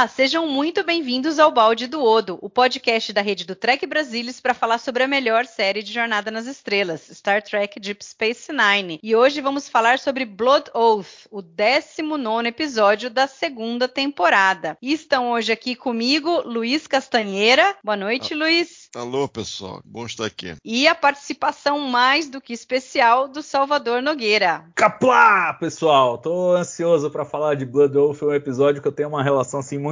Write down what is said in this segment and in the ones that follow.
Olá, sejam muito bem-vindos ao Balde do Odo, o podcast da rede do Trek Brasilis para falar sobre a melhor série de Jornada nas Estrelas, Star Trek Deep Space Nine. E hoje vamos falar sobre Blood Oath, o 19 episódio da segunda temporada. E estão hoje aqui comigo Luiz Castanheira. Boa noite, ah, Luiz. Alô, pessoal. Bom estar aqui. E a participação mais do que especial do Salvador Nogueira. Caplá, pessoal. Tô ansioso para falar de Blood Oath, um episódio que eu tenho uma relação relação assim muito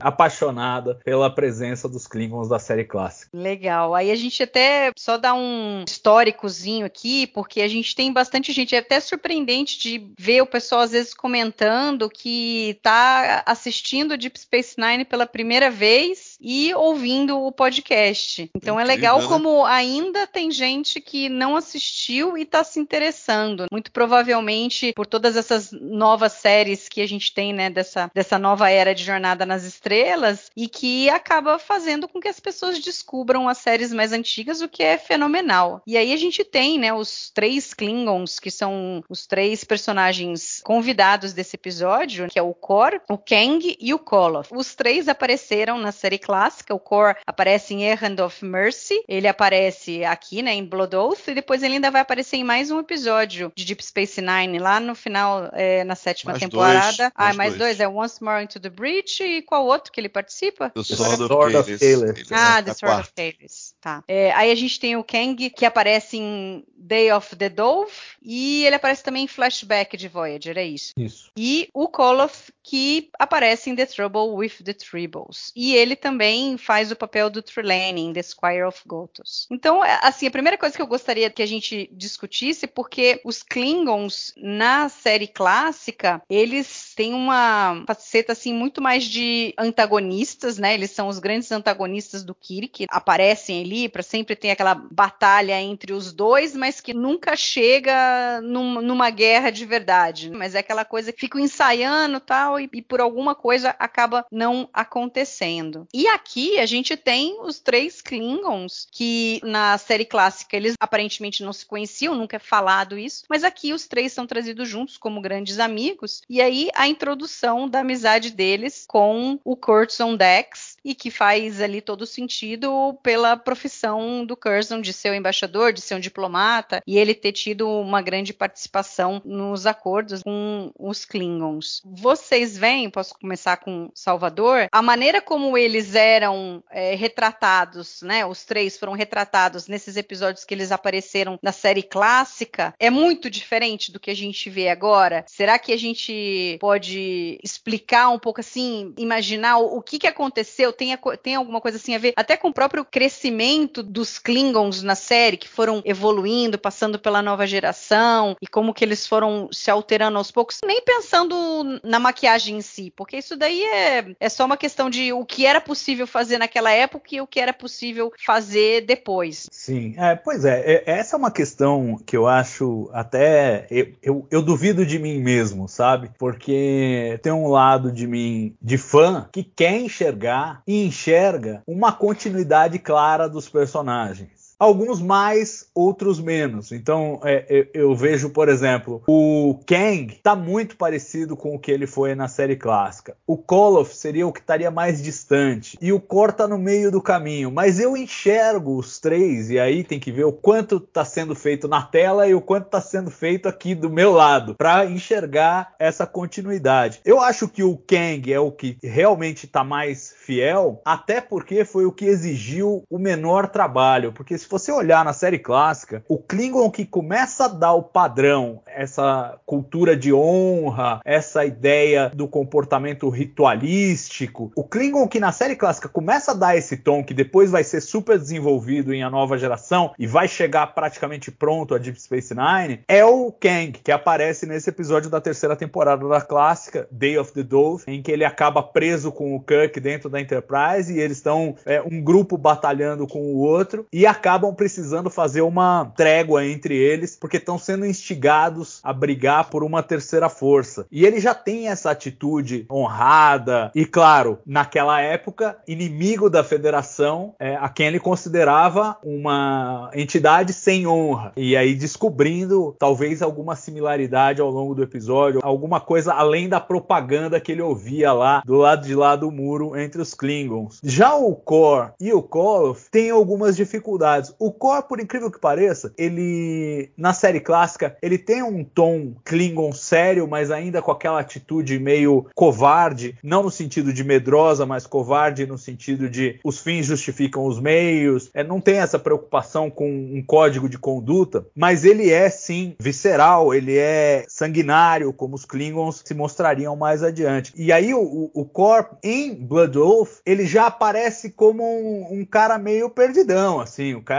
apaixonada pela presença dos Klingons da série clássica. Legal. Aí a gente até só dá um históricozinho aqui, porque a gente tem bastante gente, é até surpreendente de ver o pessoal às vezes comentando que tá assistindo Deep Space Nine pela primeira vez e ouvindo o podcast. Então é legal né? como ainda tem gente que não assistiu e está se interessando. Muito provavelmente por todas essas novas séries que a gente tem, né, dessa, dessa nova era de Jornada nas Estrelas e que acaba fazendo com que as pessoas descubram as séries mais antigas, o que é fenomenal. E aí a gente tem, né, os três Klingons, que são os três personagens convidados desse episódio, que é o Kor, o Kang e o Koloth. Os três apareceram na série clássica. O Kor aparece em Errand of Mercy, ele aparece aqui, né, em Blood Oath, e depois ele ainda vai aparecer em mais um episódio de Deep Space Nine, lá no final, é, na sétima mais temporada. Dois, ah, mais, mais dois. dois. é Once More Into the Breach e qual outro que ele participa? The Sword, Sword of Kalis. Ah, The Sword of Kalis. Tá. É, aí a gente tem o Kang, que aparece em Day of the Dove, e ele aparece também em Flashback de Voyager, é isso. Isso. E o Koloth, que aparece em The Trouble with the Tribbles. E ele também faz o papel do Trelawney em The Squire of Gothos. Então, é, assim, a primeira coisa que eu gostaria que a gente discutisse, porque os Klingons na série clássica, eles têm uma faceta, assim, muito mais de antagonistas, né? Eles são os grandes antagonistas do Kirk, aparecem ali para sempre ter aquela batalha entre os dois, mas que nunca chega num, numa guerra de verdade. Mas é aquela coisa que ficam ensaiando tal e, e por alguma coisa acaba não acontecendo. E aqui a gente tem os três Klingons que na série clássica eles aparentemente não se conheciam, nunca é falado isso, mas aqui os três são trazidos juntos como grandes amigos e aí a introdução da amizade deles com o Curtin Dex e que faz ali todo sentido pela profissão do Curzon de ser o embaixador, de ser um diplomata e ele ter tido uma grande participação nos acordos com os Klingons. Vocês veem, posso começar com Salvador, a maneira como eles eram é, retratados, né? Os três foram retratados nesses episódios que eles apareceram na série clássica é muito diferente do que a gente vê agora. Será que a gente pode explicar um pouco assim, imaginar o, o que, que aconteceu? Tem, a, tem alguma coisa assim a ver até com o próprio crescimento dos Klingons na série, que foram evoluindo, passando pela nova geração e como que eles foram se alterando aos poucos, nem pensando na maquiagem em si, porque isso daí é, é só uma questão de o que era possível fazer naquela época e o que era possível fazer depois. Sim, é, pois é, é, essa é uma questão que eu acho até. Eu, eu, eu duvido de mim mesmo, sabe? Porque tem um lado de mim, de fã, que quer enxergar e enxerga uma continuidade clara dos personagens. Alguns mais, outros menos. Então, é, eu, eu vejo, por exemplo, o Kang está muito parecido com o que ele foi na série clássica. O Koloth seria o que estaria mais distante. E o Kor tá no meio do caminho. Mas eu enxergo os três, e aí tem que ver o quanto está sendo feito na tela e o quanto está sendo feito aqui do meu lado, para enxergar essa continuidade. Eu acho que o Kang é o que realmente está mais fiel, até porque foi o que exigiu o menor trabalho. Porque se você olhar na série clássica, o Klingon que começa a dar o padrão, essa cultura de honra, essa ideia do comportamento ritualístico, o Klingon que na série clássica começa a dar esse tom, que depois vai ser super desenvolvido em a nova geração e vai chegar praticamente pronto a Deep Space Nine, é o Kang, que aparece nesse episódio da terceira temporada da clássica, Day of the Dove, em que ele acaba preso com o Kirk dentro da Enterprise e eles estão é, um grupo batalhando com o outro e acabam precisando fazer uma trégua entre eles porque estão sendo instigados a brigar por uma terceira força. E ele já tem essa atitude honrada e, claro, naquela época, inimigo da Federação, é, a quem ele considerava uma entidade sem honra. E aí descobrindo talvez alguma similaridade ao longo do episódio, alguma coisa além da propaganda que ele ouvia lá do lado de lá do muro entre os Klingons. Já o Kor e o Koloth têm algumas dificuldades. O Kor, por incrível que pareça, ele na série clássica, ele tem um tom Klingon sério, mas ainda com aquela atitude meio covarde, não no sentido de medrosa, mas covarde no sentido de os fins justificam os meios. É, não tem essa preocupação com um código de conduta, mas ele é sim visceral, ele é sanguinário, como os Klingons se mostrariam mais adiante. E aí o, o Kor em Blood Oath, ele já aparece como um, um cara meio perdidão, assim, o cara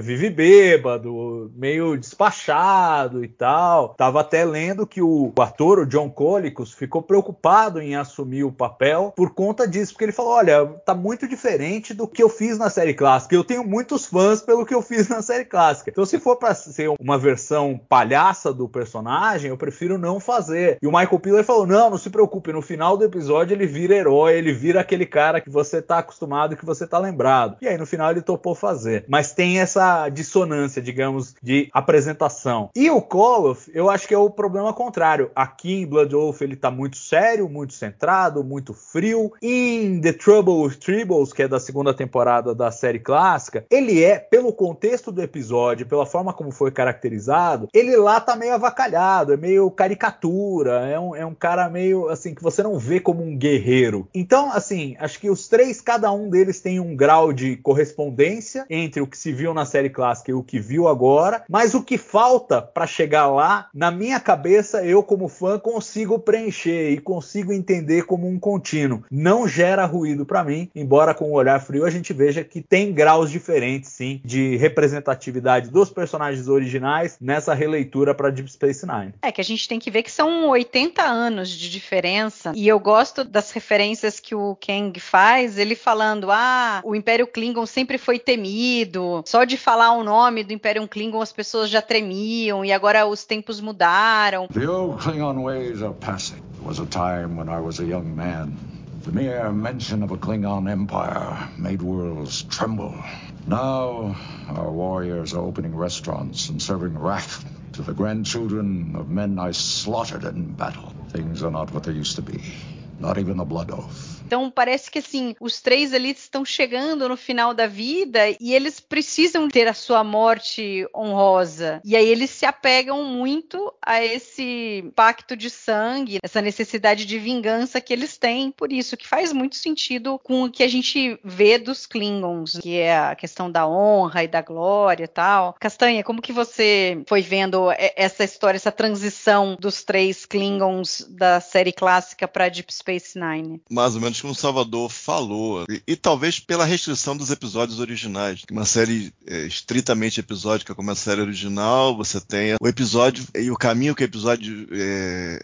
vive bêbado, meio despachado e tal. Tava até lendo que o, o ator, o John Colicos, ficou preocupado em assumir o papel por conta disso, porque ele falou: olha, tá muito diferente do que eu fiz na série clássica. Eu tenho muitos fãs pelo que eu fiz na série clássica. Então, se for para ser uma versão palhaça do personagem, eu prefiro não fazer. E o Michael Piller falou: não, não se preocupe, no final do episódio ele vira herói, ele vira aquele cara que você tá acostumado, que você tá lembrado. E aí, no final, ele topou fazer. Mas tem essa dissonância, digamos, de apresentação. E o Koloff, eu acho que é o problema contrário. Aqui em Blood Oath ele tá muito sério, muito centrado, muito frio. Em The Trouble with Tribbles, que é da segunda temporada da série clássica, ele é, pelo contexto do episódio, pela forma como foi caracterizado, ele lá tá meio avacalhado, é meio caricatura, é um, é um cara meio assim que você não vê como um guerreiro. Então, assim, acho que os três, cada um deles tem um grau de correspondência entre o que se viu na série clássica e o que viu agora, mas o que falta para chegar lá, na minha cabeça, eu como fã consigo preencher e consigo entender como um contínuo. Não gera ruído para mim, embora com o olhar frio a gente veja que tem graus diferentes, sim, de representatividade dos personagens originais nessa releitura para Deep Space Nine. É que a gente tem que ver que são 80 anos de diferença e eu gosto das referências que o Kang faz, ele falando: "Ah, o Império Klingon sempre foi temido. Só de falar o nome do Império Klingon as pessoas já tremiam e agora os tempos mudaram." The old Klingon ways are passing. Was a time when I was a young man. The mere mention of a Klingon empire made worlds tremble. Now, our warriors are opening restaurants and serving wrath to the grandchildren of men I slaughtered in battle. Things are not what they used to be. Not even the blood oath. Então parece que assim, os três ali estão chegando no final da vida e eles precisam ter a sua morte honrosa. E aí eles se apegam muito a esse pacto de sangue, essa necessidade de vingança que eles têm. Por isso que faz muito sentido com o que a gente vê dos Klingons, que é a questão da honra e da glória e tal. Castanha, como que você foi vendo essa história, essa transição dos três Klingons da série clássica para Deep Space Nine? Mais ou menos como o Salvador falou, e, e, talvez pela restrição dos episódios originais. Uma série é, estritamente episódica como a série original, você tem o episódio e o caminho que o episódio é,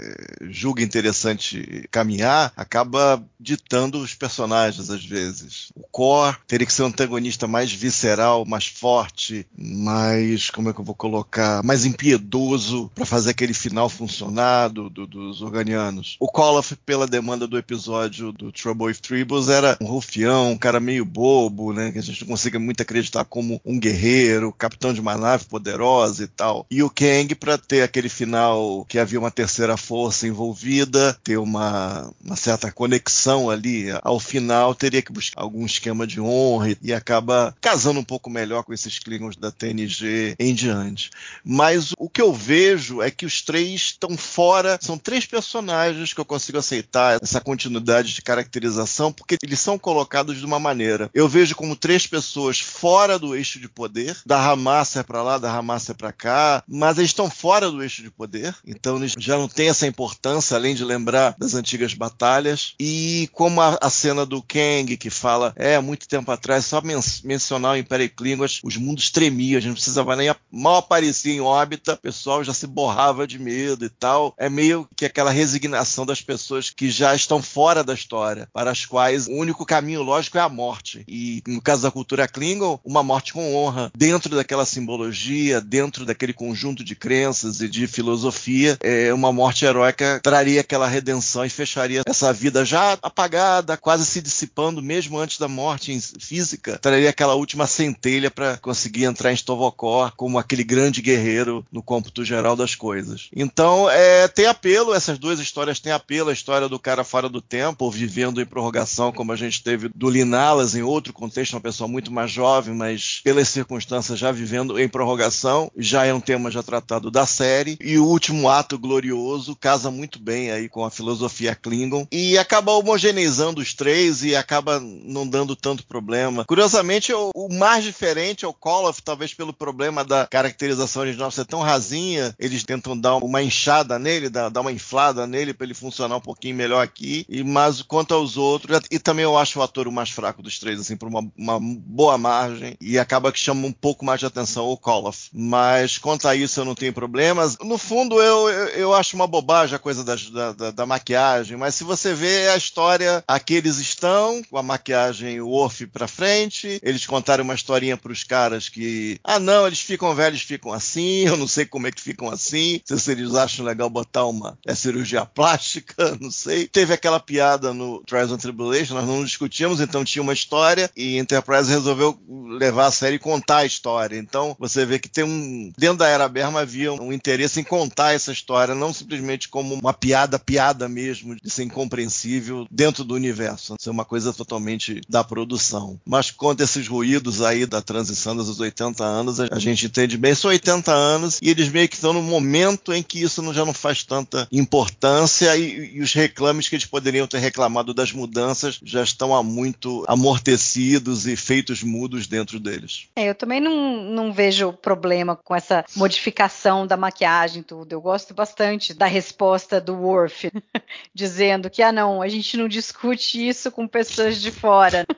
julga interessante caminhar, acaba ditando os personagens às vezes. O core teria que ser um antagonista mais visceral, mais forte, mais, como é que eu vou colocar, mais impiedoso para fazer aquele final funcionar do, do, dos organianos. O Koloff, pela demanda do episódio do Trouble with Tribbles era um rufião, um cara meio bobo, né? Que a gente não consegue muito acreditar como um guerreiro, capitão de uma nave poderosa e tal. E o Kang, para ter aquele final que havia uma terceira força envolvida, ter uma, uma certa conexão ali, ao final teria que buscar algum esquema de honra e, acaba casando um pouco melhor com esses Klingons da TNG em diante. Mas o que eu vejo é que os três estão fora, são três personagens que eu consigo aceitar essa continuidade de características caracterização porque eles são colocados de uma maneira. Eu vejo como três pessoas fora do eixo de poder, da Hamas é para lá, da Hamas é para cá, mas eles estão fora do eixo de poder, então eles já não têm essa importância, além de lembrar das antigas batalhas. E como a, a cena do Kang, que fala, é, muito tempo atrás, só men mencionar o Império Klingon, os mundos tremiam, a gente não precisava nem mal aparecer em órbita, o pessoal já se borrava de medo e tal. É meio que aquela resignação das pessoas que já estão fora da história, para as quais o único caminho lógico é a morte. E no caso da cultura Klingon, uma morte com honra, dentro daquela simbologia, dentro daquele conjunto de crenças e de filosofia, é, uma morte heróica traria aquela redenção e fecharia essa vida já apagada, quase se dissipando, mesmo antes da morte física, traria aquela última centelha para conseguir entrar em Stovokor como aquele grande guerreiro no cômputo geral das coisas. Então, é, tem apelo, essas duas histórias têm apelo, a história do cara fora do tempo, vivendo em prorrogação, como a gente teve do Linalas, em outro contexto, uma pessoa muito mais jovem, mas pelas circunstâncias já vivendo em prorrogação, já é um tema já tratado da série, e o último ato glorioso casa muito bem aí com a filosofia Klingon, e acaba homogeneizando os três e acaba não dando tanto problema. Curiosamente, o, mais diferente é o Koloff, talvez pelo problema da caracterização original ser tão rasinha, eles tentam dar uma inchada nele, dar, dar uma inflada nele para ele funcionar um pouquinho melhor aqui, e mas quanto aos outros, e também eu acho o ator o mais fraco dos três, assim, por uma, uma boa margem, e acaba que chama um pouco mais de atenção o Koloff. Mas quanto a isso eu não tenho problemas. No fundo, eu, eu, eu acho uma bobagem a coisa da, da, da, maquiagem, mas se você vê a história, aqui eles estão, com a maquiagem Worf pra frente, eles contaram uma historinha pros caras que, ah não, eles ficam velhos, ficam assim, eu não sei como é que ficam assim, se eles acham legal botar uma é cirurgia plástica, não sei. Teve aquela piada no Trials and Tribulation, nós não discutimos, então tinha uma história e Enterprise resolveu levar a série e contar a história. Então você vê que tem um. Dentro da Era Berma havia um interesse em contar essa história, não simplesmente como uma piada, piada mesmo, de ser incompreensível dentro do universo. Ser uma coisa totalmente da produção. Mas conta esses ruídos aí da transição dos 80 anos, a gente entende bem. São 80 anos e eles meio que estão no momento em que isso já não faz tanta importância e, e os reclames que eles poderiam ter reclamado das mudanças já estão há muito amortecidos e feitos mudos dentro deles. É, eu também não, não vejo problema com essa modificação da maquiagem tudo. Eu gosto bastante da resposta do Worf, dizendo que, ah, não, a gente não discute isso com pessoas de fora.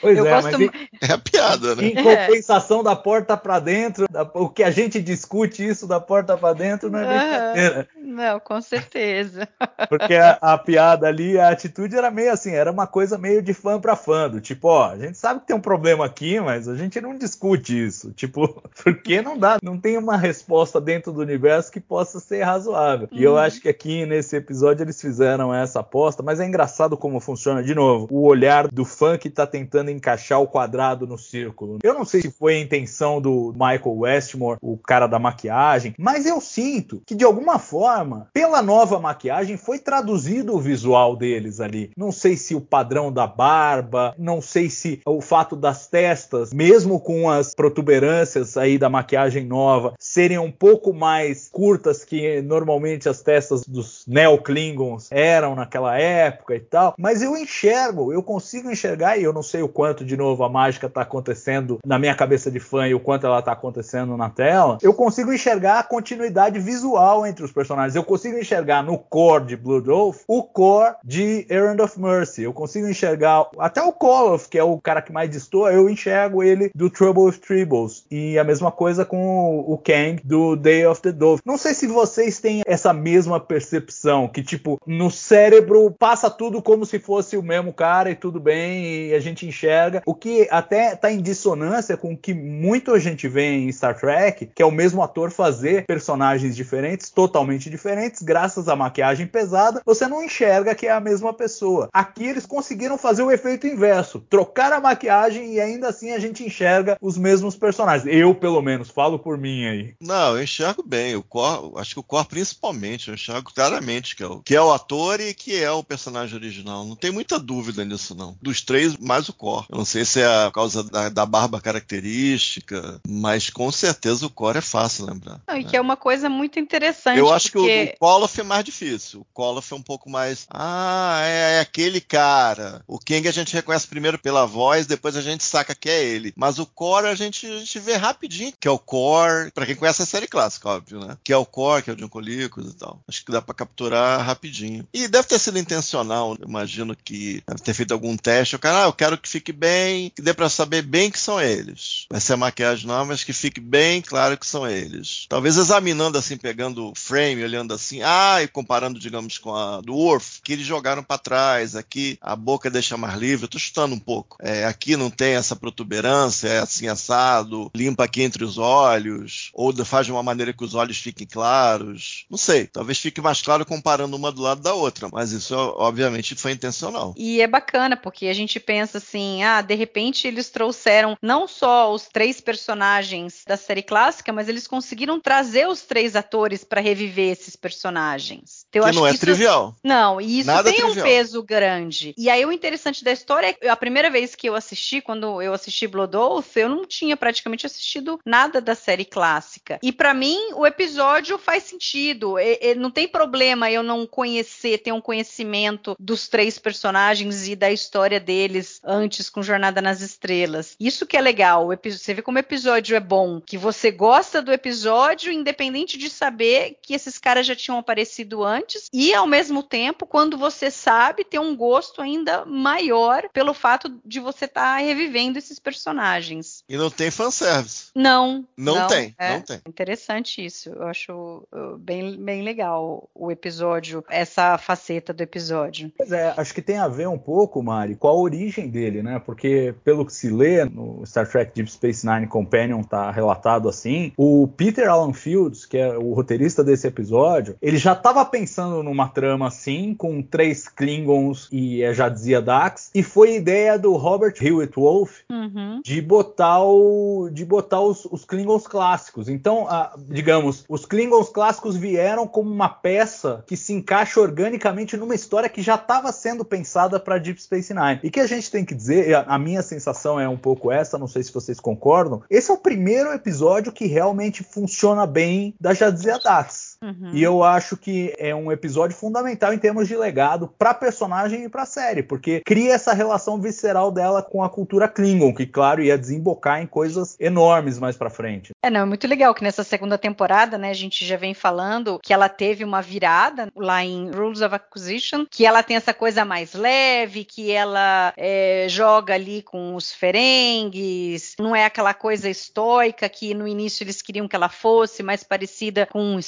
Pois eu é, gosto... mas é a piada, né? Em compensação é. da porta para dentro, da... o que a gente discute isso da porta para dentro não é brincadeira. Não, com certeza. Porque a, a, piada ali, a atitude era meio assim, era uma coisa meio de fã para fã, do tipo, ó, a gente sabe que tem um problema aqui, mas a gente não discute isso. Tipo, porque não dá, não tem uma resposta dentro do universo que possa ser razoável. Uhum. E eu uhum. acho que aqui nesse episódio eles fizeram essa aposta, mas é engraçado como funciona, de novo, o olhar do fã que tá tentando encaixar o quadrado no círculo. Eu não sei se foi a intenção do Michael Westmore, o cara da maquiagem, mas eu sinto que de alguma forma, pela nova maquiagem, foi traduzido o visual deles ali. Não sei se o padrão da barba, não sei se o fato das testas, mesmo com as protuberâncias aí da maquiagem nova, serem um pouco mais curtas que normalmente as testas dos Neo-Klingons eram naquela época e tal. Mas eu enxergo, eu consigo enxergar, e eu não sei o quanto, de novo, a mágica está acontecendo na minha cabeça de fã e o quanto ela está acontecendo na tela. Eu consigo enxergar a continuidade visual entre os personagens. Eu consigo enxergar no core de Blood Oath o core de Errand of Mercy. Eu consigo enxergar até o Koloff, que é o cara que mais destoa, eu enxergo ele do Trouble with Tribbles. E a mesma coisa com o Kang do Day of the Dove. Não sei se vocês têm essa mesma percepção, que tipo, no cérebro passa tudo como se fosse o mesmo cara e tudo bem, e a gente enxerga. O que até tá em dissonância com o que muito a gente vê em Star Trek, que é o mesmo ator fazer personagens diferentes, totalmente diferentes, graças à maquiagem pesada, você não enxerga que é a mesma pessoa. Aqui eles conseguiram fazer o efeito inverso, trocar a maquiagem e ainda assim a gente enxerga os mesmos personagens. Eu, pelo menos, falo por mim aí. Não, eu enxergo bem. O Cor, acho que o Cor principalmente, eu enxergo claramente que é, o, que é o ator e que é o personagem original. Não tem muita dúvida nisso, não. Dos três, mais o core. Eu não sei se é a causa da, da barba característica, mas com certeza o core é fácil lembrar. Não, e que é uma coisa muito interessante. Eu acho porque... que o, o Koloff é mais difícil. O Koloff é um pouco mais. Ah, é, é, aquele cara. O King a gente reconhece primeiro pela voz, depois a gente saca que é ele. Mas o Core a gente, a gente vê rapidinho que é o Core. Pra quem conhece a série clássica, óbvio, né? Que é o Core, que é o John Colicos e tal. Acho que dá pra capturar rapidinho. E deve ter sido intencional. Imagino que deve ter feito algum teste. O cara, ah, eu quero que fique bem, que dê pra saber bem que são eles. Vai ser maquiagem não, mas que fique bem claro que são eles. Talvez examinando assim, pegando o frame, olhando assim, ah, e comparando, digamos, com a do Worf, que eles jogaram para trás, aqui a boca deixa mais livre, eu tô chutando um pouco. É, aqui não tem essa protuberância, é assim assado, limpa aqui entre os olhos, ou faz de uma maneira que os olhos fiquem claros. Não sei, talvez fique mais claro comparando uma do lado da outra, mas isso obviamente foi intencional. E é bacana, porque a gente pensa assim, ah, de repente eles trouxeram não só os três personagens da série clássica, mas eles conseguiram trazer os três atores para reviver esses personagens. Então, que não é isso... trivial. Não, e isso Nada tem trivial. um peso grande. E aí o interessante da história é que a primeira vez que eu assisti, quando eu assisti Blood Oath, eu não tinha praticamente assistido nada da série clássica. E para mim o episódio faz sentido. E, e, não tem problema eu não conhecer, ter um conhecimento dos três personagens e da história deles antes com Jornada nas Estrelas. Isso que é legal. Você vê como o episódio é bom, que você gosta do episódio, independente de saber que esses caras já tinham aparecido antes, e ao mesmo tempo, quando você sabe, ter um gosto ainda maior pelo fato de você estar tá revivendo esses personagens. E não tem fanservice. Não. Não, não tem, é não tem. Interessante isso. Eu acho uh, bem, bem legal o episódio, essa faceta do episódio. Pois é, acho que tem a ver um pouco, Mari, com a origem dele, né? Porque, pelo que se lê no Star Trek Deep Space Nine Companion, tá relatado assim, o Peter Alan Fields, que é o roteirista desse episódio, ele já estava pensando numa trama assim, com três Klingons e é, já dizia Dax, e foi ideia do Robert Hewitt Wolf uhum. de botar o de botar os, os Klingons clássicos. Então, a, digamos, os Klingons clássicos vieram como uma peça que se encaixa organicamente numa história que já estava sendo pensada para Deep Space Nine. E que a gente tem que dizer, a, a minha sensação é um pouco essa, não sei se vocês concordam, esse é o primeiro episódio que realmente funciona bem da Jadzia Dax. Uhum. E eu acho que é um episódio fundamental em termos de legado para personagem e para série, porque cria essa relação visceral dela com a cultura Klingon, que claro ia desembocar em coisas enormes mais para frente. É, não, é muito legal que nessa segunda temporada, né, a gente já vem falando que ela teve uma virada lá em Rules of Acquisition, que ela tem essa coisa mais leve, que ela é, joga ali com os ferengues, não é aquela coisa estoica que no início eles queriam que ela fosse, mais parecida com um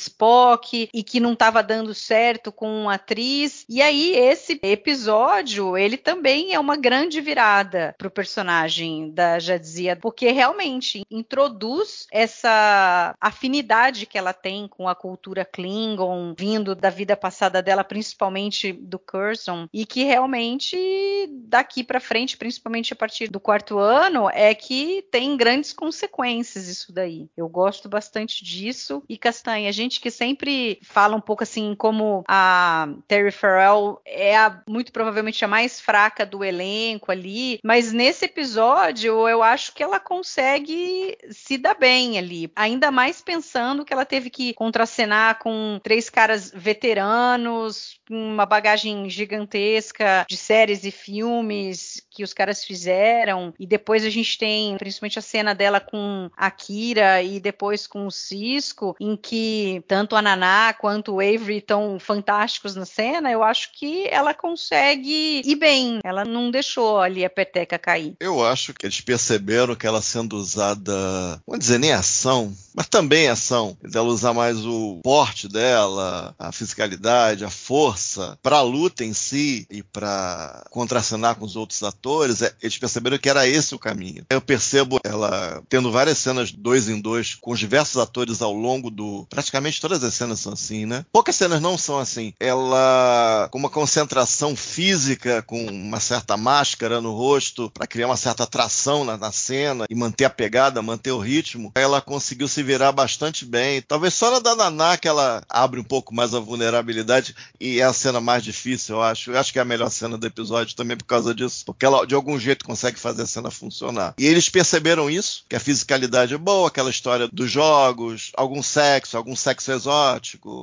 E que não estava dando certo com uma atriz. E aí esse episódio, ele também é uma grande virada para o personagem da Jadzia, porque realmente introduz essa afinidade que ela tem com a cultura Klingon, vindo da vida passada dela, principalmente do Curzon, e que realmente daqui para frente, principalmente a partir do quarto ano, é que tem grandes consequências isso daí. Eu gosto bastante disso. E Castanha, a gente que sempre sempre fala um pouco assim como a Terry Farrell é a, muito provavelmente a mais fraca do elenco ali, mas nesse episódio eu acho que ela consegue se dar bem ali, ainda mais pensando que ela teve que contracenar com três caras veteranos, uma bagagem gigantesca de séries e filmes que os caras fizeram, e depois a gente tem principalmente a cena dela com a Kira e depois com o Cisco, em que tanto a Naná quanto o Avery estão fantásticos na cena, eu acho que ela consegue ir bem. Ela não deixou ali a peteca cair. Eu acho que eles perceberam que ela sendo usada, vamos dizer, nem ação, mas também ação, dela usar mais o porte dela, a fisicalidade, a força, para a luta em si e para contracenar com os outros atores é, eles perceberam que era esse o caminho. Eu percebo ela tendo várias cenas dois em dois com diversos atores ao longo do praticamente todas as as cenas são assim, né? Poucas cenas não são assim. Ela, com uma concentração física, com uma certa máscara no rosto, para criar uma certa atração na, na, cena e manter a pegada, manter o ritmo, ela conseguiu se virar bastante bem. Talvez só na da Naná que ela abre um pouco mais a vulnerabilidade e é a cena mais difícil, eu acho. Eu acho que é a melhor cena do episódio também por causa disso, porque ela de algum jeito consegue fazer a cena funcionar. E eles perceberam isso, que a fisicalidade é boa, aquela história dos jogos, algum sexo, algum sexo exótico,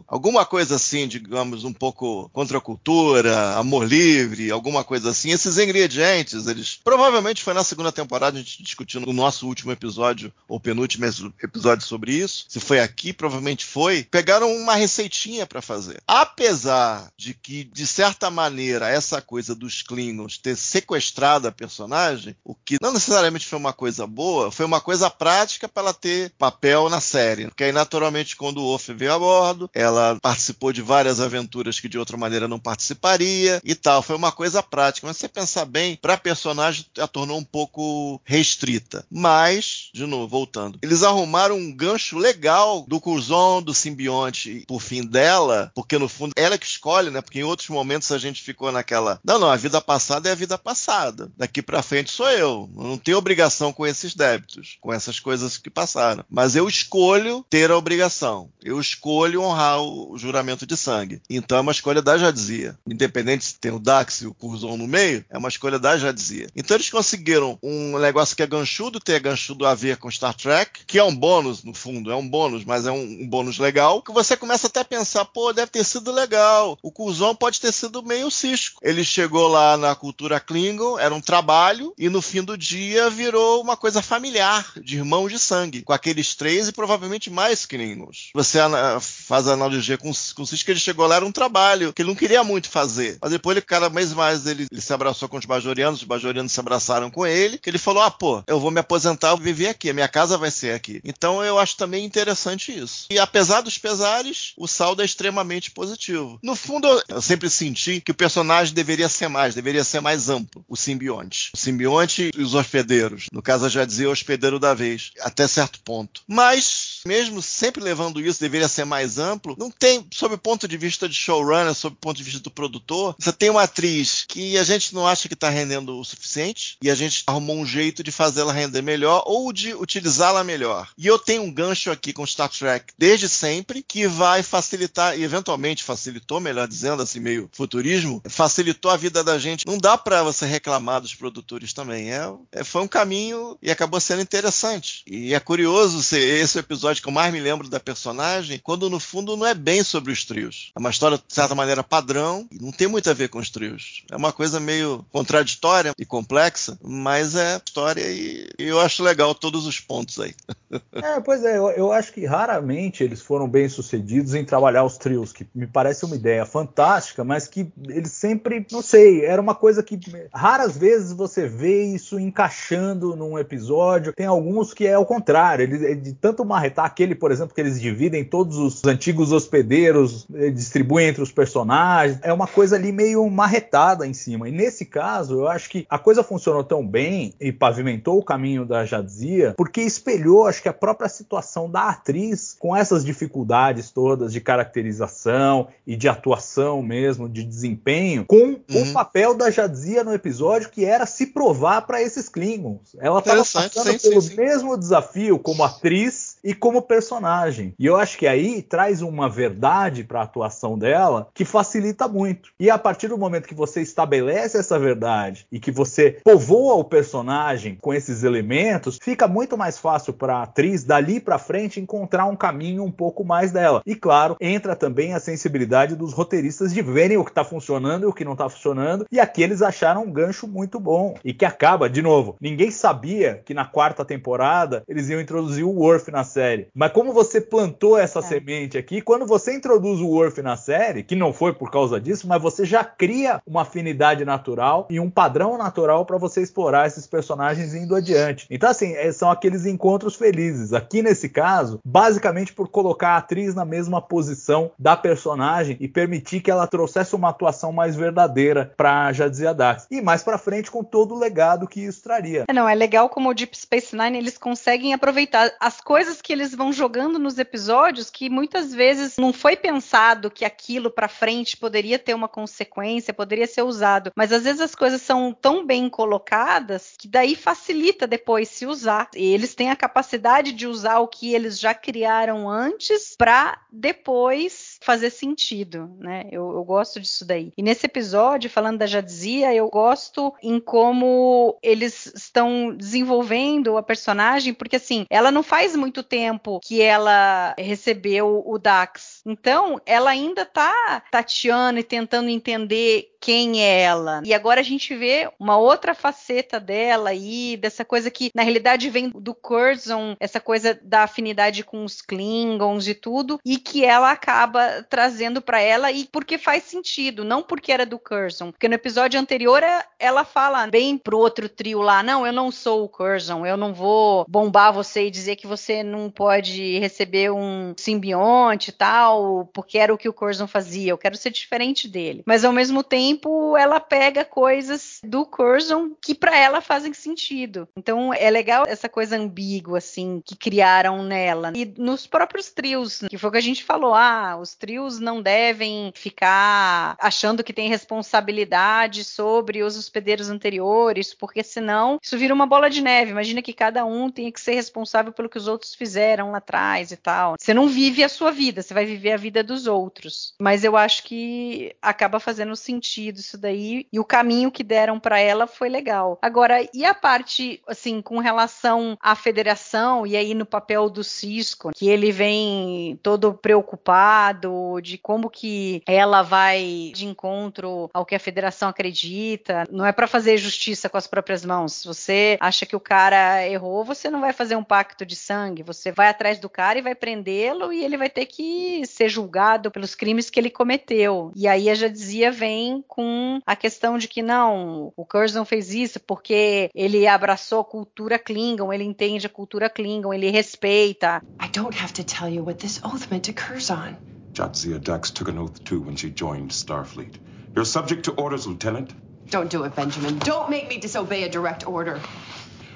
alguma coisa assim, digamos, um pouco contra a cultura, amor livre, alguma coisa assim. Esses ingredientes, eles provavelmente foi na segunda temporada a gente discutindo no nosso último episódio ou penúltimo episódio sobre isso. Se foi aqui, provavelmente foi. Pegaram uma receitinha para fazer. Apesar de que de certa maneira essa coisa dos Klingons ter sequestrado a personagem, o que não necessariamente foi uma coisa boa, foi uma coisa prática para ela ter papel na série. Porque aí naturalmente quando o Worf veio a bordo, ela participou de várias aventuras que de outra maneira não participaria e tal. Foi uma coisa prática. Mas se você pensar bem, para personagem a tornou um pouco restrita. Mas, de novo, voltando, eles arrumaram um gancho legal do Curzon, do simbionte, por fim dela, porque no fundo ela que escolhe, né? Porque em outros momentos a gente ficou naquela, não, não, a vida passada é a vida passada. Daqui para frente sou eu. Eu não tenho obrigação com esses débitos, com essas coisas que passaram. Mas eu escolho ter a obrigação. Eu escolho honrar o juramento de sangue. Então é uma escolha da Jadzia. Independente se tem o Dax e o Curzon no meio, é uma escolha da Jadzia. Então eles conseguiram um negócio que é ganchudo, ter ganchudo a ver com Star Trek, que é um bônus, no fundo, é um bônus, mas é um, um bônus legal, que você começa até a pensar, pô, deve ter sido legal. O Curzon pode ter sido meio cisco. Ele chegou lá na cultura Klingon, era um trabalho, e no fim do dia virou uma coisa familiar, de irmãos de sangue, com aqueles três e provavelmente mais Klingons. Você faz analogia com, com o Cisco, ele chegou lá, era um trabalho, que ele não queria muito fazer. Mas depois, ele, cada vez mais, ele, ele se abraçou com os bajorianos, os bajorianos se abraçaram com ele, que ele falou, ah, pô, eu vou me aposentar, eu vou viver aqui, a minha casa vai ser aqui. Então eu acho também interessante isso. E apesar dos pesares, o saldo é extremamente positivo. No fundo, eu sempre senti que o personagem deveria ser mais, deveria ser mais amplo, o simbionte. O simbionte e os hospedeiros. No caso, eu já dizia hospedeiro da vez, até certo ponto. Mas, mesmo sempre levando isso, deveria ser mais amplo, não tem, sob o ponto de vista de showrunner, sob o ponto de vista do produtor, você tem uma atriz que a gente não acha que está rendendo o suficiente e a gente arrumou um jeito de fazê-la render melhor ou de utilizá-la melhor. E eu tenho um gancho aqui com Star Trek desde sempre que vai facilitar, e eventualmente facilitou, melhor dizendo, assim, meio futurismo, facilitou a vida da gente. Não dá para você reclamar dos produtores também. É, é, foi um caminho e acabou sendo interessante. E é curioso ser esse episódio que eu mais me lembro da personagem, quando no fundo não é bem sobre os trios. É uma história, de certa maneira, padrão, e não tem muito a ver com os trios. É uma coisa meio contraditória e complexa, mas é história e, e eu acho legal todos os pontos aí. É, pois é, eu, eu, acho que raramente eles foram bem sucedidos em trabalhar os trios, que me parece uma ideia fantástica, mas que eles sempre, não sei, era uma coisa que raras vezes você vê isso encaixando num episódio. Tem alguns que é o contrário, ele, de tanto marretar aquele, por exemplo, que eles dividem todos os antigos hospedeiros, eh, distribuem entre os personagens, é uma coisa ali meio marretada em cima. E nesse caso, eu acho que a coisa funcionou tão bem e pavimentou o caminho da Jadzia, porque espelhou, acho que a própria situação da atriz com essas dificuldades todas de caracterização e de atuação mesmo, de desempenho, com uhum. o papel da Jadzia no episódio que era se provar para esses Klingons. Ela estava passando sim, pelo sim, sim. mesmo desafio como atriz e como personagem. E eu acho que aí traz uma verdade para a atuação dela que facilita muito. E a partir do momento que você estabelece essa verdade e que você povoa o personagem com esses elementos, fica muito mais fácil para a atriz dali para frente encontrar um caminho um pouco mais dela. E claro, entra também a sensibilidade dos roteiristas de verem o que está funcionando e o que não está funcionando. E aqui eles acharam um gancho muito bom e que acaba, de novo, ninguém sabia que na quarta temporada eles iam introduzir o Worf na série. Mas como você plantou essa é. semente aqui, quando você introduz o Worf na série, que não foi por causa disso, mas você já cria uma afinidade natural e um padrão natural para você explorar esses personagens indo adiante. Então, assim, é, são aqueles encontros felizes. Aqui nesse caso, basicamente por colocar a atriz na mesma posição da personagem e permitir que ela trouxesse uma atuação mais verdadeira para Jadzia Dax. E mais para frente com todo o legado que isso traria. É, não, é legal como o Deep Space Nine eles conseguem aproveitar as coisas coisas que eles vão jogando nos episódios que muitas vezes não foi pensado que aquilo para frente poderia ter uma consequência, poderia ser usado, mas às vezes as coisas são tão bem colocadas que daí facilita depois se usar. E eles têm a capacidade de usar o que eles já criaram antes para depois fazer sentido, né? Eu, eu, gosto disso daí. E nesse episódio, falando da Jadzia, eu gosto em como eles estão desenvolvendo a personagem, porque assim, ela não faz muito tempo que ela recebeu o Dax. Então, ela ainda tá tateando e tentando entender quem é ela. E agora a gente vê uma outra faceta dela aí, dessa coisa que na realidade vem do Curzon, essa coisa da afinidade com os Klingons e tudo, e que ela acaba trazendo para ela e porque faz sentido, não porque era do Curzon. Porque no episódio anterior ela fala bem pro outro trio lá, não, eu não sou o Curzon, eu não vou bombar você e dizer que você não pode receber um simbionte e tal, porque era o que o Curzon fazia, eu quero ser diferente dele. Mas ao mesmo tempo ela pega coisas do Curzon que para ela fazem sentido. Então é legal essa coisa ambígua assim que criaram nela. E nos próprios trios, que foi o que a gente falou, ah, os trios não devem ficar achando que tem responsabilidade sobre os hospedeiros anteriores, porque senão isso vira uma bola de neve. Imagina que cada um tenha que ser responsável pelo que os outros fizeram lá atrás e tal. Você não vive a sua vida, você vai viver a vida dos outros. Mas eu acho que acaba fazendo sentido isso daí e o caminho que deram para ela foi legal. Agora, e a parte assim com relação à federação e aí no papel do Cisco, que ele vem todo preocupado de como que ela vai de encontro ao que a federação acredita. Não é para fazer justiça com as próprias mãos. Se você acha que o cara errou, você não vai fazer um pacto de sangue. Você vai atrás do cara e vai prendê-lo e ele vai ter que ser julgado pelos crimes que ele cometeu. E aí a Jadzia vem com a questão de que não, o Curzon fez isso porque ele abraçou a cultura Klingon, ele entende a cultura Klingon, ele respeita. I don't have to tell you what this oath meant to Curzon. Jadzia Dax took an oath too when she joined Starfleet. You're subject to orders, Lieutenant. Don't do it, Benjamin. Don't make me disobey a direct order.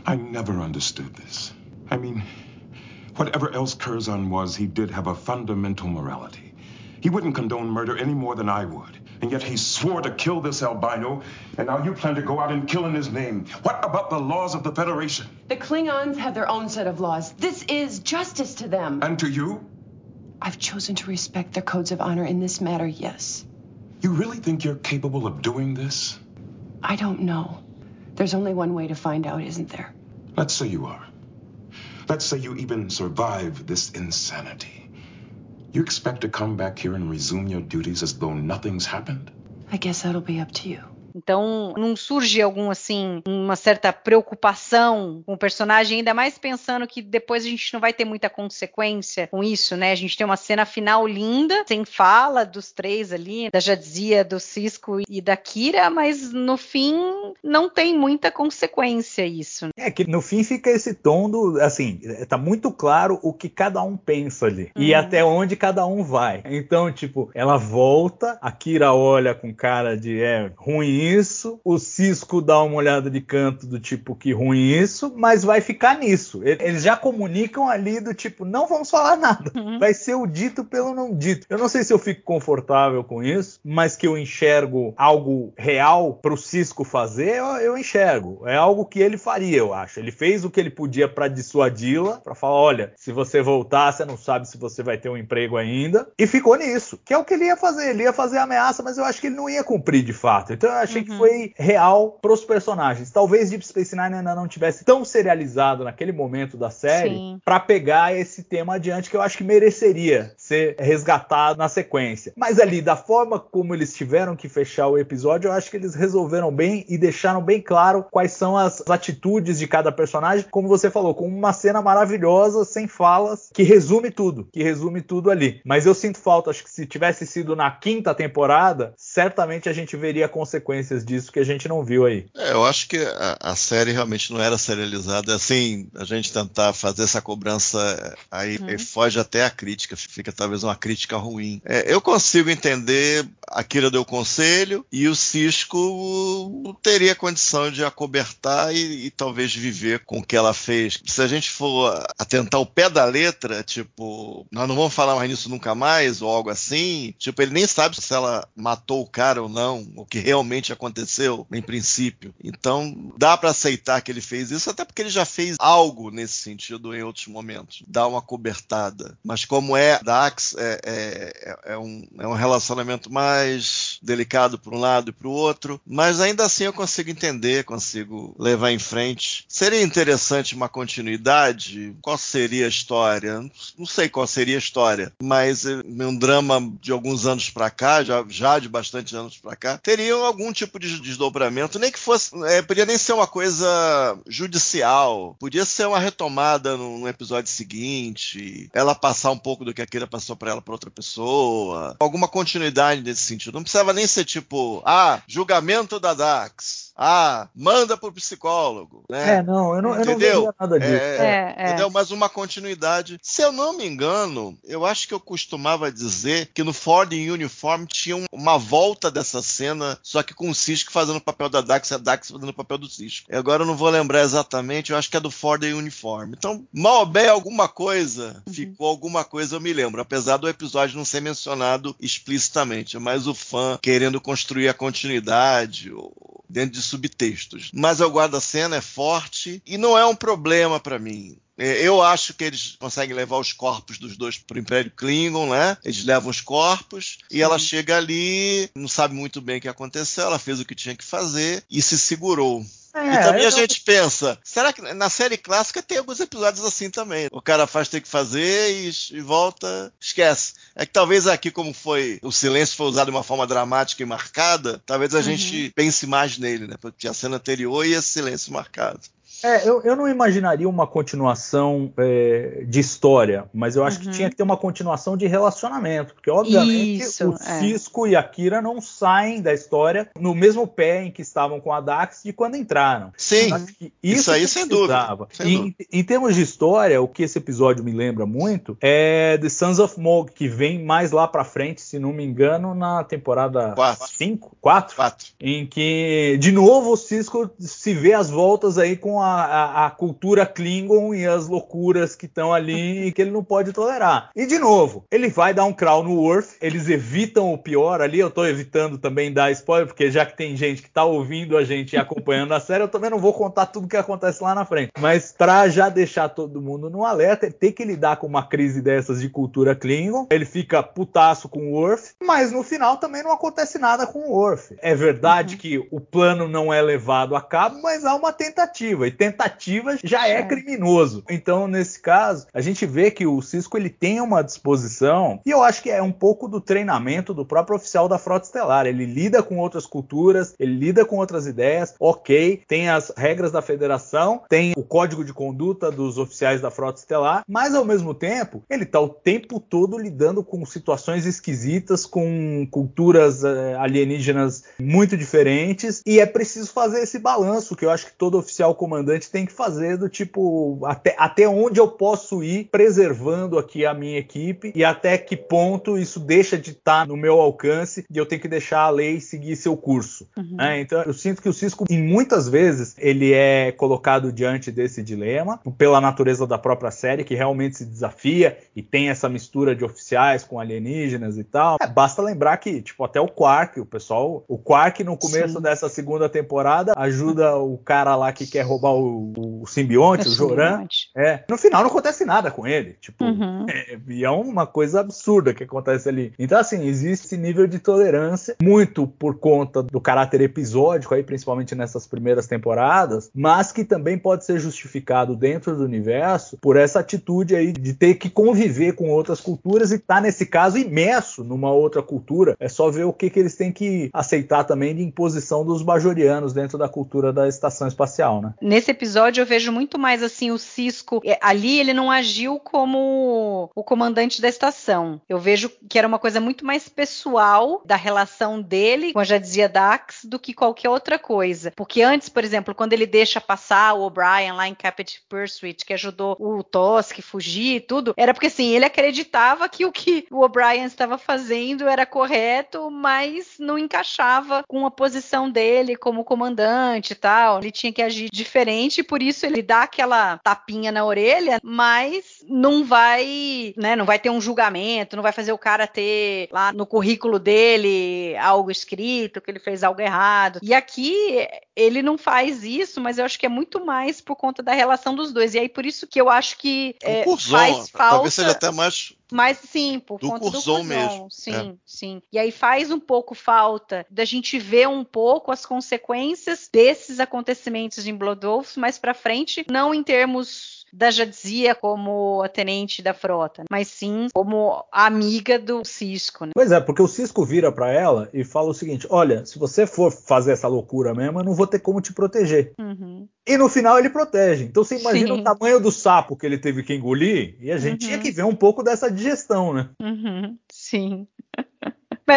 I never understood this. I mean, whatever else Curzon was, he did have a fundamental morality. He wouldn't condone murder any more than I would. And yet he swore to kill this albino, and now you plan to go out and kill in his name. What about the laws of the Federation? The Klingons have their own set of laws. This is justice to them. And to you? I've chosen to respect their codes of honor in this matter, yes. You really think you're capable of doing this? I don't know. There's only one way to find out, isn't there? Let's say you are. Let's say you even survive this insanity. You expect to come back here and resume your duties as though nothing's happened? I guess that'll be up to you. Então, não surge algum assim, uma certa preocupação com o personagem, ainda mais pensando que depois a gente não vai ter muita consequência com isso, né? A gente tem uma cena final linda, sem fala dos três ali, da Jadzia, do Cisco e da Kira, mas no fim não tem muita consequência isso. É que no fim fica esse tom do, assim, tá muito claro o que cada um pensa ali e Uhum. até onde cada um vai. Então, tipo, ela volta, a Kira olha com cara de é ruim isso, o Cisco dá uma olhada de canto do tipo que ruim isso, mas vai ficar nisso. Eles já comunicam ali do tipo, não vamos falar nada. Uhum. Vai ser o dito pelo não dito. Eu não sei se eu fico confortável com isso, mas que eu enxergo algo real pro Cisco fazer, eu, eu enxergo. É algo que ele faria, eu acho. Ele fez o que ele podia pra dissuadi-la, pra falar, olha, se você voltar, você não sabe se você vai ter um emprego ainda. E ficou nisso, que é o que ele ia fazer. Ele ia fazer a ameaça, mas eu acho que ele não ia cumprir de fato. Então eu achei que foi real pros personagens. Talvez Deep Space Nine ainda não tivesse tão serializado naquele momento da série pra pegar esse tema adiante que eu acho que mereceria ser resgatado na sequência. Mas ali, da forma como eles tiveram que fechar o episódio, eu acho que eles resolveram bem e deixaram bem claro quais são as atitudes de cada personagem, como você falou, com uma cena maravilhosa, sem falas, que resume tudo, que resume tudo ali. Mas eu sinto falta, acho que se tivesse sido na quinta temporada, certamente a gente veria consequências consequências disso que a gente não viu aí. É, eu acho que a, a, série realmente não era serializada. Assim, a gente tentar fazer essa cobrança aí, uhum. aí foge até a crítica, fica talvez uma crítica ruim. É, eu consigo entender, a Kira deu conselho e o Cisco teria condição de acobertar e, e talvez viver com o que ela fez. Se a gente for atentar o pé da letra, tipo, nós não vamos falar mais nisso nunca mais, ou algo assim, tipo, ele nem sabe se ela matou o cara ou não, o que realmente aconteceu, em princípio. Então, dá para aceitar que ele fez isso, até porque ele já fez algo nesse sentido em outros momentos. Dá uma cobertada. Mas como é Dax, é, é, é, um, é um relacionamento mais delicado por um lado e para o outro, mas ainda assim eu consigo entender, consigo levar em frente. Seria interessante uma continuidade? Qual seria a história? Não sei qual seria a história, mas eh, um drama de alguns anos para cá, já, já de bastante anos para cá, teria algum tipo de desdobramento, nem que fosse, é, podia nem ser uma coisa judicial, podia ser uma retomada no, no episódio seguinte, ela passar um pouco do que a Kira passou para ela para outra pessoa, alguma continuidade nesse sentido. Não precisava nem ser tipo, ah, julgamento da Dax ah, manda pro psicólogo. Né? É, não, eu não, eu não nada disso. É, é, é. Entendeu? Mas uma continuidade. Se eu não me engano, eu acho que eu costumava dizer que no Ford em Uniform tinha uma volta dessa cena, só que com o Cisco fazendo o papel da Dax e a Dax fazendo o papel do Cisco. Agora eu não vou lembrar exatamente, eu acho que é do Ford em Uniform. Então, mal ou bem alguma coisa, uhum. ficou alguma coisa, eu me lembro. Apesar do episódio não ser mencionado explicitamente, mas o fã querendo construir a continuidade, ou dentro de subtextos. Mas o guarda-cena é forte e não é um problema para mim. É, eu acho que eles conseguem levar os corpos dos dois para o Império Klingon, né? Eles levam os corpos e ela chega ali, não sabe muito bem o que aconteceu, ela fez o que tinha que fazer e se segurou. É, e também a gente pensa, será que na série clássica tem alguns episódios assim também? O cara faz ter que fazer e, e, volta, esquece. É que talvez aqui, como foi, o silêncio foi usado de uma forma dramática e marcada, talvez a uhum. gente pense mais nele, né? Porque a cena anterior e esse silêncio marcado. É, eu, eu não imaginaria uma continuação é, de história, mas eu acho uhum. que tinha que ter uma continuação de relacionamento, porque obviamente Isso, o é. Cisco e a Kira não saem da história no mesmo pé em que estavam com a Dax de quando entraram. Sim, isso, isso aí sem dúvida. Sem em, dúvida. em termos de história, o que esse episódio me lembra muito é The Sons of Mog, que vem mais lá pra frente, se não me engano, na temporada 5, 4, em que de novo o Cisco se vê as voltas aí com a a, a, cultura Klingon e as loucuras que estão ali e que ele não pode tolerar. E de novo, ele vai dar um crawl no Worf, eles evitam o pior ali, eu tô evitando também dar spoiler, porque já que tem gente que tá ouvindo a gente e acompanhando a série, eu também não vou contar tudo que acontece lá na frente. Mas pra já deixar todo mundo no alerta, ele tem que lidar com uma crise dessas de cultura Klingon, ele fica putaço com o Worf, mas no final também não acontece nada com o Worf. É verdade uhum. que o plano não é levado a cabo, mas há uma tentativa. E tentativa já é, é criminoso. Então, nesse caso, a gente vê que o Cisco ele tem uma disposição, e eu acho que é um pouco do treinamento do próprio oficial da Frota Estelar. Ele lida com outras culturas, ele lida com outras ideias, ok, tem as regras da federação, tem o código de conduta dos oficiais da Frota Estelar, mas ao mesmo tempo, ele está o tempo todo lidando com situações esquisitas, com culturas uh, alienígenas muito diferentes, e é preciso fazer esse balanço que eu acho que todo oficial comandante comandante tem que fazer do tipo até, até onde eu posso ir preservando aqui a minha equipe e até que ponto isso deixa de estar tá no meu alcance e eu tenho que deixar a lei seguir seu curso. Uhum. Né? Então eu sinto que o Cisco, em muitas vezes, ele é colocado diante desse dilema pela natureza da própria série, que realmente se desafia e tem essa mistura de oficiais com alienígenas e tal. É, basta lembrar que, tipo, até o Quark, o pessoal, o Quark no começo Sim. dessa segunda temporada ajuda o cara lá que quer roubar o, o simbionte, é o Joran. É, no final não acontece nada com ele. Tipo, uhum. é, e é uma coisa absurda que acontece ali. Então, assim, existe esse nível de tolerância, muito por conta do caráter episódico aí, principalmente nessas primeiras temporadas, mas que também pode ser justificado dentro do universo por essa atitude aí de ter que conviver com outras culturas e estar, tá, nesse caso, imerso numa outra cultura. É só ver o que, que eles têm que aceitar também de imposição dos bajorianos dentro da cultura da estação espacial, né? Nesse nesse episódio eu vejo muito mais assim o Cisco. é, Ali ele não agiu como o comandante da estação. Eu vejo que era uma coisa muito mais pessoal da relação dele com a Jadzia Dax do que qualquer outra coisa. Porque antes, por exemplo, quando ele deixa passar o O'Brien lá em Captain Pursuit, que ajudou o Tosk fugir e tudo, era porque assim, ele acreditava que o que o O'Brien estava fazendo era correto, mas não encaixava com a posição dele como comandante e tal. Ele tinha que agir diferente, por isso ele dá aquela tapinha na orelha, mas não vai, né, não vai ter um julgamento, não vai fazer o cara ter lá no currículo dele algo escrito, que ele fez algo errado. E aqui ele não faz isso, mas eu acho que é muito mais por conta da relação dos dois. E aí por isso que eu acho que é, Curzon, faz falta. talvez seja até mais Mas sim, por Do conta Curzon do Curzon mesmo, Sim, sim. E aí faz um pouco falta da gente ver um pouco as consequências desses acontecimentos em Blood Wolf mais pra frente, não em termos da Jadzia como a tenente da frota, mas sim como a amiga do Cisco, né? Pois é, porque o Cisco vira pra ela e fala o seguinte: olha, se você for fazer essa loucura mesmo, eu não vou ter como te proteger. Uhum. E no final ele protege. Então você imagina Sim. o tamanho do sapo que ele teve que engolir, e a gente Uhum. tinha que ver um pouco dessa digestão, né? Uhum, sim.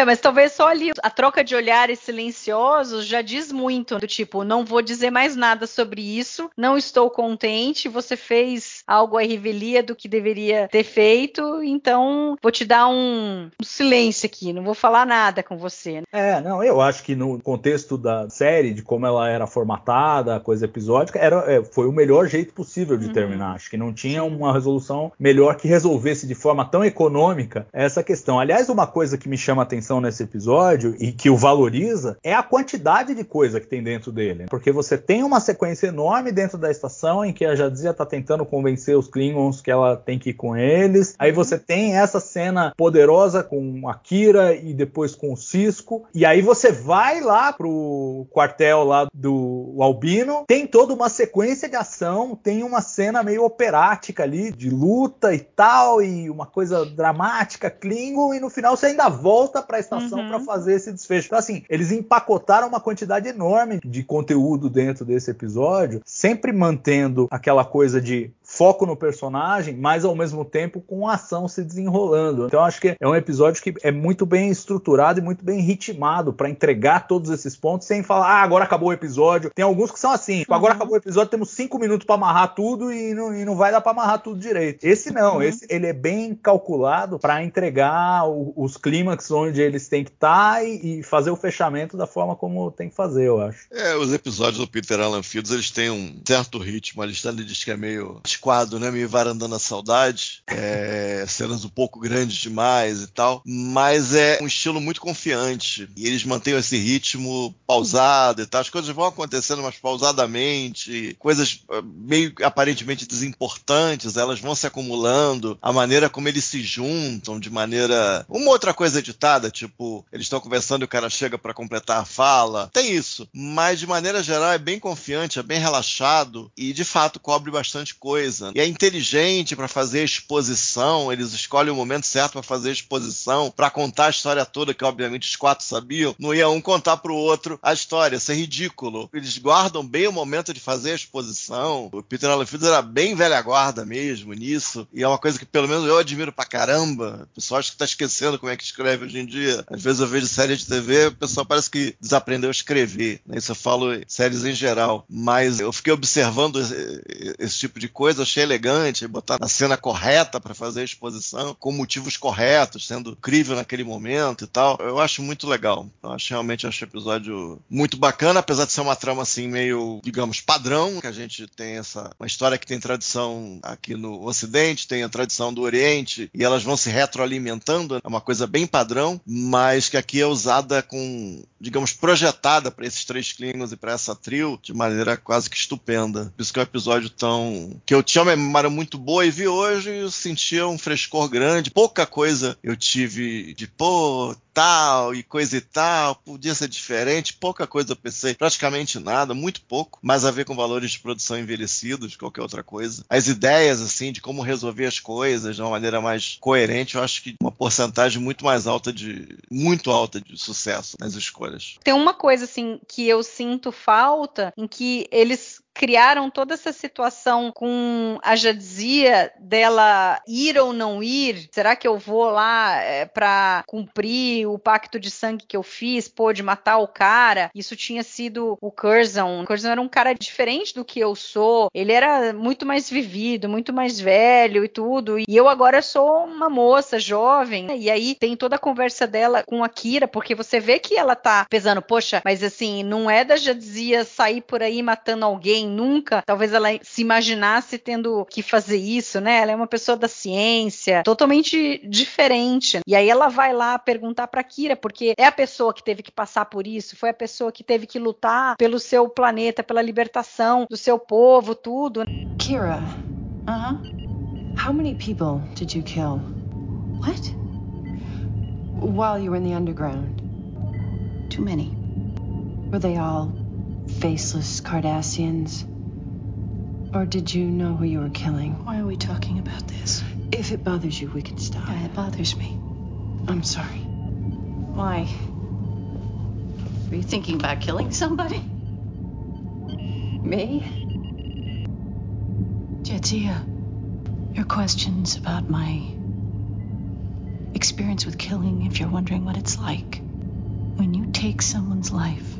Mas talvez só ali a troca de olhares silenciosos já diz muito, do tipo, não vou dizer mais nada sobre isso, não estou contente, você fez algo à revelia do que deveria ter feito, então vou te dar um, um silêncio aqui, não vou falar nada com você. É, não, eu acho que no contexto da série, de como ela era formatada, a coisa episódica, era, é, foi o melhor jeito possível de Uhum. terminar. Acho que não tinha uma resolução melhor que resolvesse de forma tão econômica essa questão. Aliás, uma coisa que me chama a atenção nesse episódio e que o valoriza é a quantidade de coisa que tem dentro dele. Porque você tem uma sequência enorme dentro da estação em que a Jadzia tá tentando convencer os Klingons que ela tem que ir com eles. Aí você tem essa cena poderosa com a Kira e depois com o Cisco. E aí você vai lá pro quartel lá do Albino. Tem toda uma sequência de ação, tem uma cena meio operática ali de luta e tal, e uma coisa dramática, Klingon, e no final você ainda volta pra estação Uhum. pra fazer esse desfecho. Então, assim, eles empacotaram uma quantidade enorme de conteúdo dentro desse episódio, sempre mantendo aquela coisa de foco no personagem, mas ao mesmo tempo com a ação se desenrolando. Então acho que é um episódio que é muito bem estruturado e muito bem ritmado pra entregar todos esses pontos sem falar, ah, agora acabou o episódio. Tem alguns que são assim, tipo, agora Uhum. acabou o episódio, temos cinco minutos pra amarrar tudo e não, e não vai dar pra amarrar tudo direito. Esse não, Uhum. esse ele é bem calculado pra entregar o- os clímax onde eles têm que estar e, e fazer o fechamento da forma como tem que fazer, eu acho. É, os episódios do Peter Allen Fields, eles têm um certo ritmo. A Alexandre diz que é meio esquadro, né? Meio varandando a saudade. É, cenas um pouco grandes demais e tal. Mas é um estilo muito confiante. E eles mantêm esse ritmo pausado e tal. As coisas vão acontecendo mais pausadamente. Coisas ah, meio aparentemente desimportantes, elas vão se acumulando. A maneira como eles se juntam, de maneira. Uma outra coisa editada, tipo, eles estão conversando e o cara chega pra completar a fala. Tem isso. Mas de maneira geral é bem confiante, é bem relaxado e de fato cobre bastante coisa. E é inteligente pra fazer a exposição, eles escolhem o momento certo pra fazer a exposição, pra contar a história toda, que obviamente os quatro sabiam. Não ia um contar pro outro a história, isso é ridículo. Eles guardam bem o momento de fazer a exposição. O Peter Allen Fields era bem velha guarda mesmo nisso. E é uma coisa que pelo menos eu admiro pra caramba. O pessoal acho que tá esquecendo como é que escreve hoje em dia. Às vezes eu vejo série de TV, o pessoal parece que desaprendeu a escrever. Né? Isso eu falo séries em geral. Mas eu fiquei observando esse tipo de coisa, achei elegante, botar na cena correta pra fazer a exposição, com motivos corretos, sendo crível naquele momento e tal. Eu acho muito legal. Eu acho realmente acho o episódio muito bacana, apesar de ser uma trama assim meio, digamos, padrão, que a gente tem essa uma história que tem tradição aqui no Ocidente, tem a tradição do Oriente e elas vão se retroalimentando, é uma coisa bem padrão, mas que aqui é usada com, digamos, projetada para esses três Klingons e para essa trio de maneira quase que estupenda. Por isso que é um episódio tão que eu tinha uma memória muito boa e vi hoje e sentia um frescor grande, pouca coisa eu tive de pô, tal e coisa e tal, podia ser diferente, pouca coisa eu pensei, praticamente nada, muito pouco, mas a ver com valores de produção envelhecidos, qualquer outra coisa. As ideias, assim, de como resolver as coisas de uma maneira mais coerente, eu acho que uma porcentagem muito mais alta de, muito alta de sucesso nas escolhas. Tem uma coisa assim que eu sinto falta em que eles criaram toda essa situação com a Jadzia dela ir ou não ir. Será que eu vou lá é, para cumprir o pacto de sangue que eu fiz, pô, de matar o cara? Isso tinha sido o Curzon. O Curzon era um cara diferente do que eu sou. Ele era muito mais vivido, muito mais velho e tudo. E eu agora sou uma moça jovem. E aí tem toda a conversa dela com a Kira, porque você vê que ela tá pesando, poxa, mas assim, não é da Jadzia sair por aí matando alguém nunca. Talvez ela se imaginasse tendo que fazer isso, né? Ela é uma pessoa da ciência, totalmente diferente. E aí ela vai lá perguntar para Kira, porque é a pessoa que teve que passar por isso, foi a pessoa que teve que lutar pelo seu planeta, pela libertação do seu povo, tudo. Kira, Uh-huh. how many people did you kill What? while you were in the underground? Too many. Were they all faceless Cardassians? Or did you know who you were killing? Why are we talking about this? If it bothers you, we can stop. Yeah, it bothers me. I'm sorry. Why? Were you thinking about killing somebody? Me? Jadzia, your questions about my experience with killing, if you're wondering what it's like. When you take someone's life,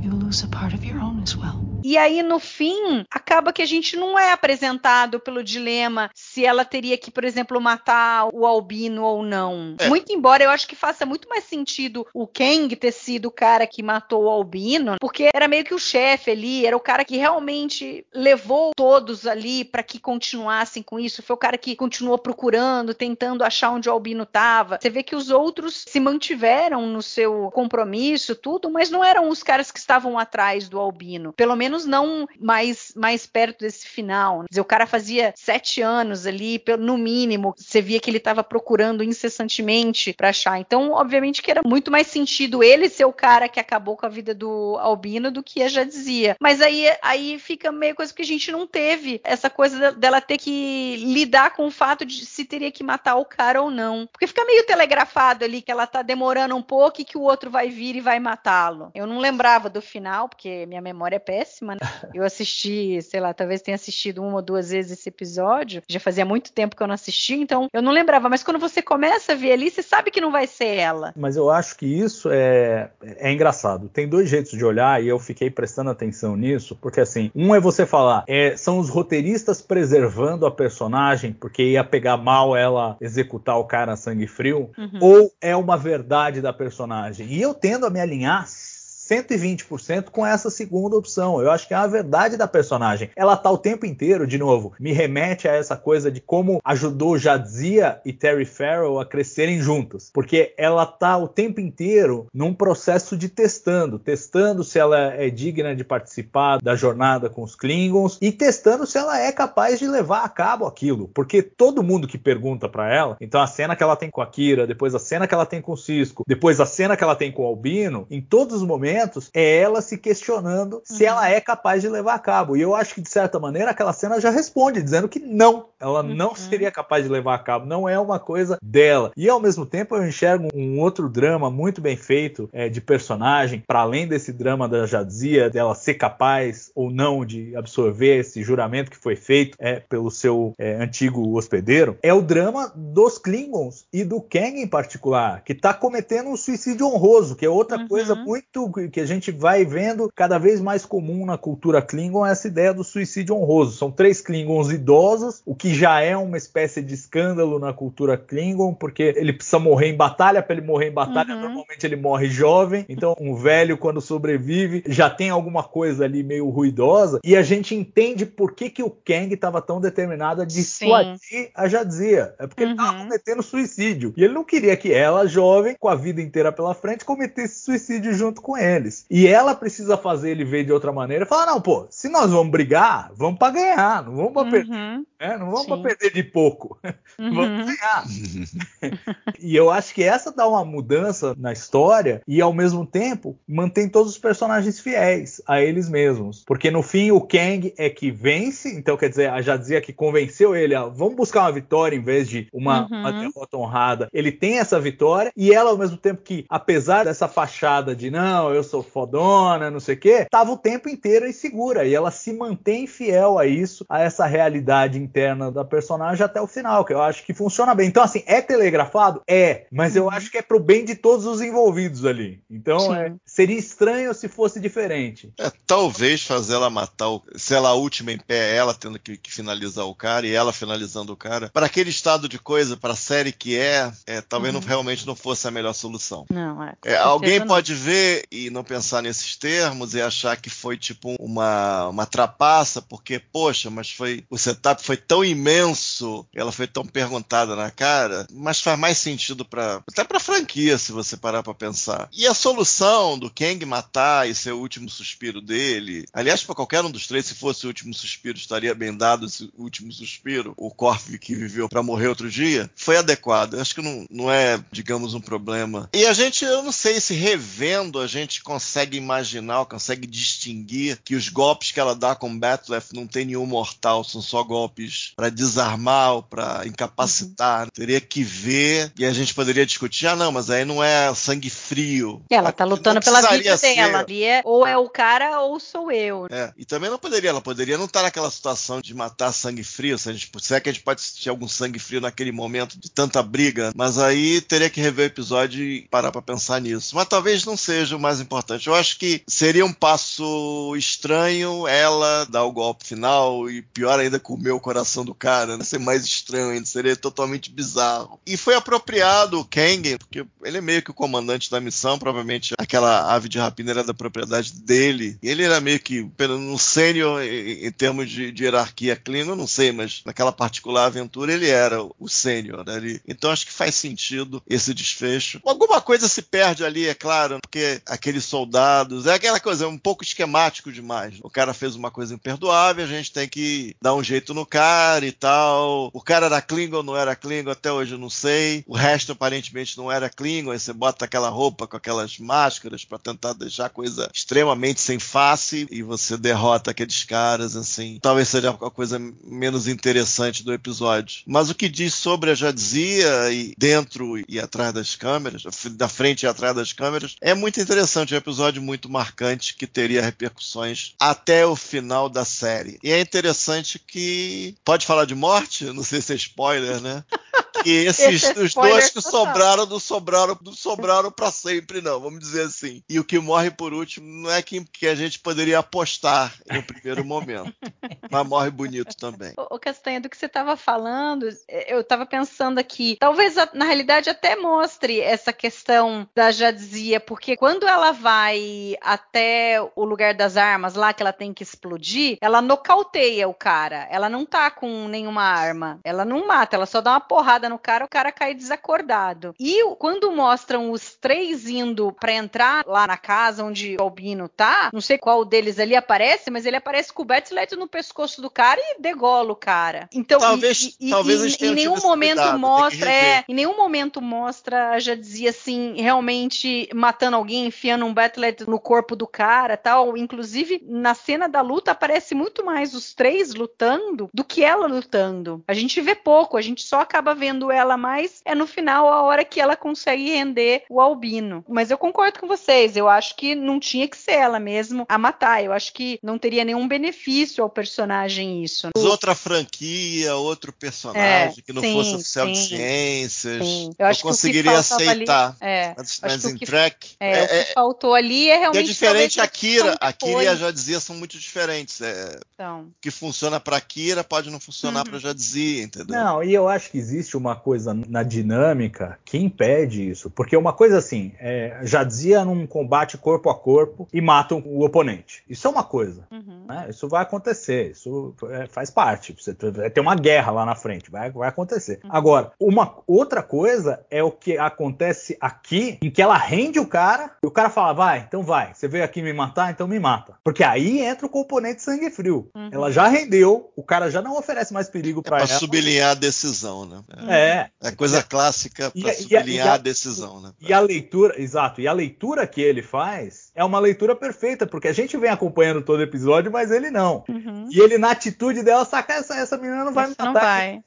you lose a part of your own as well. E aí, no fim, acaba que a gente não é apresentado pelo dilema se ela teria que, por exemplo, matar o albino ou não. É. Muito embora eu acho que faça muito mais sentido o Kang ter sido o cara que matou o albino, porque era meio que o chefe ali, era o cara que realmente levou todos ali para que continuassem com isso. Foi o cara que continuou procurando, tentando achar onde o albino estava. Você vê que os outros se mantiveram no seu compromisso, tudo, mas não eram os caras que estavam atrás do albino. Pelo menos não mais, mais perto desse final. Quer dizer, o cara fazia sete anos ali, no mínimo, você via que ele estava procurando incessantemente para achar. Então, obviamente que era muito mais sentido ele ser o cara que acabou com a vida do albino do que a já dizia. Mas aí, aí fica meio coisa que a gente não teve essa coisa de- dela ter que lidar com o fato de se teria que matar o cara ou não. Porque fica meio telegrafado ali que ela tá demorando um pouco e que o outro vai vir e vai matá-lo. Eu não lembrava do final, porque minha memória é péssima, né? Eu assisti, sei lá, talvez tenha assistido uma ou duas vezes esse episódio. Já fazia muito tempo que eu não assisti, então eu não lembrava. Mas quando você começa a ver ali, você sabe que não vai ser ela. Mas eu acho que isso é, é engraçado. Tem dois jeitos de olhar e eu fiquei prestando atenção nisso, porque assim, um é você falar, é, são os roteiristas preservando a personagem, porque ia pegar mal ela executar o cara a sangue frio, ou é uma verdade da personagem. E eu tendo a me alinhar 120% com essa segunda opção. Eu acho que é a verdade da personagem. Ela tá o tempo inteiro, de novo, me remete a essa coisa de como ajudou Jadzia e Terry Farrell a crescerem juntas. Porque ela tá o tempo inteiro num processo de testando, testando se ela é digna de participar da jornada com os Klingons e testando se ela é capaz de levar a cabo aquilo. Porque todo mundo que pergunta para ela, então a cena que ela tem com a Kira, depois a cena que ela tem com o Cisco, depois a cena que ela tem com o Albino, em todos os momentos é ela se questionando se ela é capaz de levar a cabo. E eu acho que de certa maneira aquela cena já responde dizendo que não, ela não seria capaz de levar a cabo, não é uma coisa dela. E ao mesmo tempo eu enxergo um outro drama muito bem feito é, de personagem, para além desse drama da Jadzia, dela ser capaz ou não de absorver esse juramento que foi feito é, pelo seu é, antigo hospedeiro, é o drama dos Klingons e do Kang em particular, que está cometendo um suicídio honroso, que é outra Uhum. coisa muito que a gente vai vendo cada vez mais comum na cultura Klingon, essa ideia do suicídio honroso. São três Klingons idosos, o que já é uma espécie de escândalo na cultura Klingon, porque ele precisa morrer em batalha, para ele morrer em batalha, Uhum. normalmente ele morre jovem, então um velho quando sobrevive já tem alguma coisa ali meio ruidosa, e a gente entende por que, que o Kang estava tão determinado a dissuadir a Jadzia. É porque ele estava Uhum. cometendo suicídio. E ele não queria que ela, jovem, com a vida inteira pela frente, cometesse suicídio junto com E ela precisa fazer ele ver de outra maneira falar: não, pô, se nós vamos brigar, vamos para ganhar, não vamos para perder. Uhum, né? Não vamos para perder de pouco. uhum. Vamos ganhar. e eu acho que essa dá uma mudança na história e ao mesmo tempo mantém todos os personagens fiéis a eles mesmos. Porque no fim o Kang é que vence, então quer dizer, a Jadzia que convenceu ele a vamos buscar uma vitória em vez de uma, Uhum. uma derrota honrada. Ele tem essa vitória e ela ao mesmo tempo que, apesar dessa fachada de não, eu sou fodona, não sei o quê, tava o tempo inteiro insegura. E ela se mantém fiel a isso, a essa realidade interna da personagem até o final, que eu acho que funciona bem. Então, assim, é telegrafado? É, mas eu acho que é pro bem de todos os envolvidos ali. Então, é, seria estranho se fosse diferente. É, talvez fazer ela matar, o, se ela a última em pé, ela tendo que, que finalizar o cara e ela finalizando o cara, para aquele estado de coisa, para a série que é, é talvez não, realmente não fosse a melhor solução. Não, é. É, alguém pode ver e não pensar nesses termos e achar que foi tipo uma, uma trapaça, porque, poxa, mas foi o setup foi tão imenso, ela foi tão perguntada na cara, mas faz mais sentido para até para franquia se você parar para pensar. E a solução do Kang matar e ser o último suspiro dele, aliás, para qualquer um dos três, se fosse o último suspiro, estaria bem dado esse último suspiro, o Corf que viveu para morrer outro dia, foi adequado. Eu acho que não, não é, digamos, um problema. E a gente, eu não sei se revendo a gente consegue imaginar, consegue distinguir que os golpes que ela dá com Battlef não tem nenhum mortal, são só golpes para desarmar ou para incapacitar. Uhum. Teria que ver e a gente poderia discutir, ah não, mas aí não é sangue frio. Ela tá lutando pela vida ser. dela. É, ou é o cara ou sou eu. É, e também não poderia, ela poderia não estar naquela situação de matar sangue frio, se, a gente, se é que a gente pode sentir algum sangue frio naquele momento de tanta briga, mas aí teria que rever o episódio e parar para pensar nisso. Mas talvez não seja o mais importante. Eu acho que seria um passo estranho ela dar o golpe final e pior ainda comer o coração do cara, né? Ser mais estranho ainda, seria totalmente bizarro. E foi apropriado o Kang, porque ele é meio que o comandante da missão, provavelmente aquela ave de rapina era da propriedade dele. Ele era meio que no sênior em, termos de, de hierarquia Klingon, não sei, mas naquela particular aventura ele era o sênior ali. Então acho que faz sentido esse desfecho. Alguma coisa se perde ali, é claro, porque aqueles soldados, é aquela coisa, é um pouco esquemático demais. O cara fez uma coisa imperdoável, a gente tem que dar um jeito no cara e tal. O cara era Klingon, não era Klingon, até hoje eu não sei. O resto aparentemente não era Klingon, aí você bota aquela roupa com aquelas máscaras para tentar deixar a coisa extremamente sem face e você derrota aqueles caras, assim. Talvez seja a coisa menos interessante do episódio. Mas o que diz sobre a Jadzia e dentro e atrás das câmeras, da frente e atrás das câmeras, é muito interessante. É um episódio muito marcante que teria repercussões até o final da série. E é interessante que. Pode falar de morte? Não sei se é spoiler, né? Que esses é os dois que sobraram não sobraram não sobraram para sempre não vamos dizer assim. E o que morre por último não é que, que a gente poderia apostar um primeiro momento mas morre bonito também. O Castanha do que você estava falando eu estava pensando aqui talvez na realidade até mostre essa questão da Jadzia porque quando ela vai até o lugar das armas lá que ela tem que explodir ela nocauteia o cara. Ela não tá com nenhuma arma. Ela não mata ela só dá uma porrada no cara, o cara cai desacordado. E quando mostram os três indo para entrar lá na casa onde o Albino tá, não sei qual deles ali aparece, mas ele aparece com o Batslet no pescoço do cara e degola o cara. Então, talvez, e, talvez e, em nenhum momento cuidado, mostra, é, em nenhum momento mostra, já dizia assim, realmente matando alguém, enfiando um Batslet no corpo do cara, tal. Inclusive, na cena da luta aparece muito mais os três lutando do que ela lutando. A gente vê pouco, a gente só acaba vendo vendo ela mais é no final a hora que ela consegue render o albino. Mas eu concordo com vocês, eu acho que não tinha que ser ela mesmo a matar. Eu acho que não teria nenhum benefício ao personagem isso. Outra franquia, outro personagem é, que não sim, fosse oficial sim, de ciências. Sim. Eu, acho eu conseguiria aceitar. Ali, é, mas em track. É, é, o que é, faltou ali é realmente. É diferente a Kira. A Kira e a Jadzia são muito diferentes. É, então. O que funciona para Kira pode não funcionar uhum. para Jadzia, entendeu? Não, e eu acho que existe uma coisa na dinâmica que impede isso. Porque uma coisa assim, é, já dizia num combate corpo a corpo e matam o oponente. Isso é uma coisa. Uhum. Né? Isso vai acontecer. Isso é, faz parte. Você vai ter uma guerra lá na frente. Vai, vai acontecer. Uhum. Agora, uma outra coisa é o que acontece aqui, em que ela rende o cara e o cara fala: vai, então vai. Você veio aqui me matar, então me mata. Porque aí entra o componente sangue frio. Uhum. Ela já rendeu, o cara já não oferece mais perigo para é ela. sublinhar a decisão, né? É. É coisa clássica para sublinhar a, a, decisão, né? E a leitura, exato, e a leitura que ele faz é uma leitura perfeita, porque a gente vem acompanhando todo episódio, mas ele não. Uhum. E ele, na atitude dela, saca essa, essa menina não vai me matar. Não vai.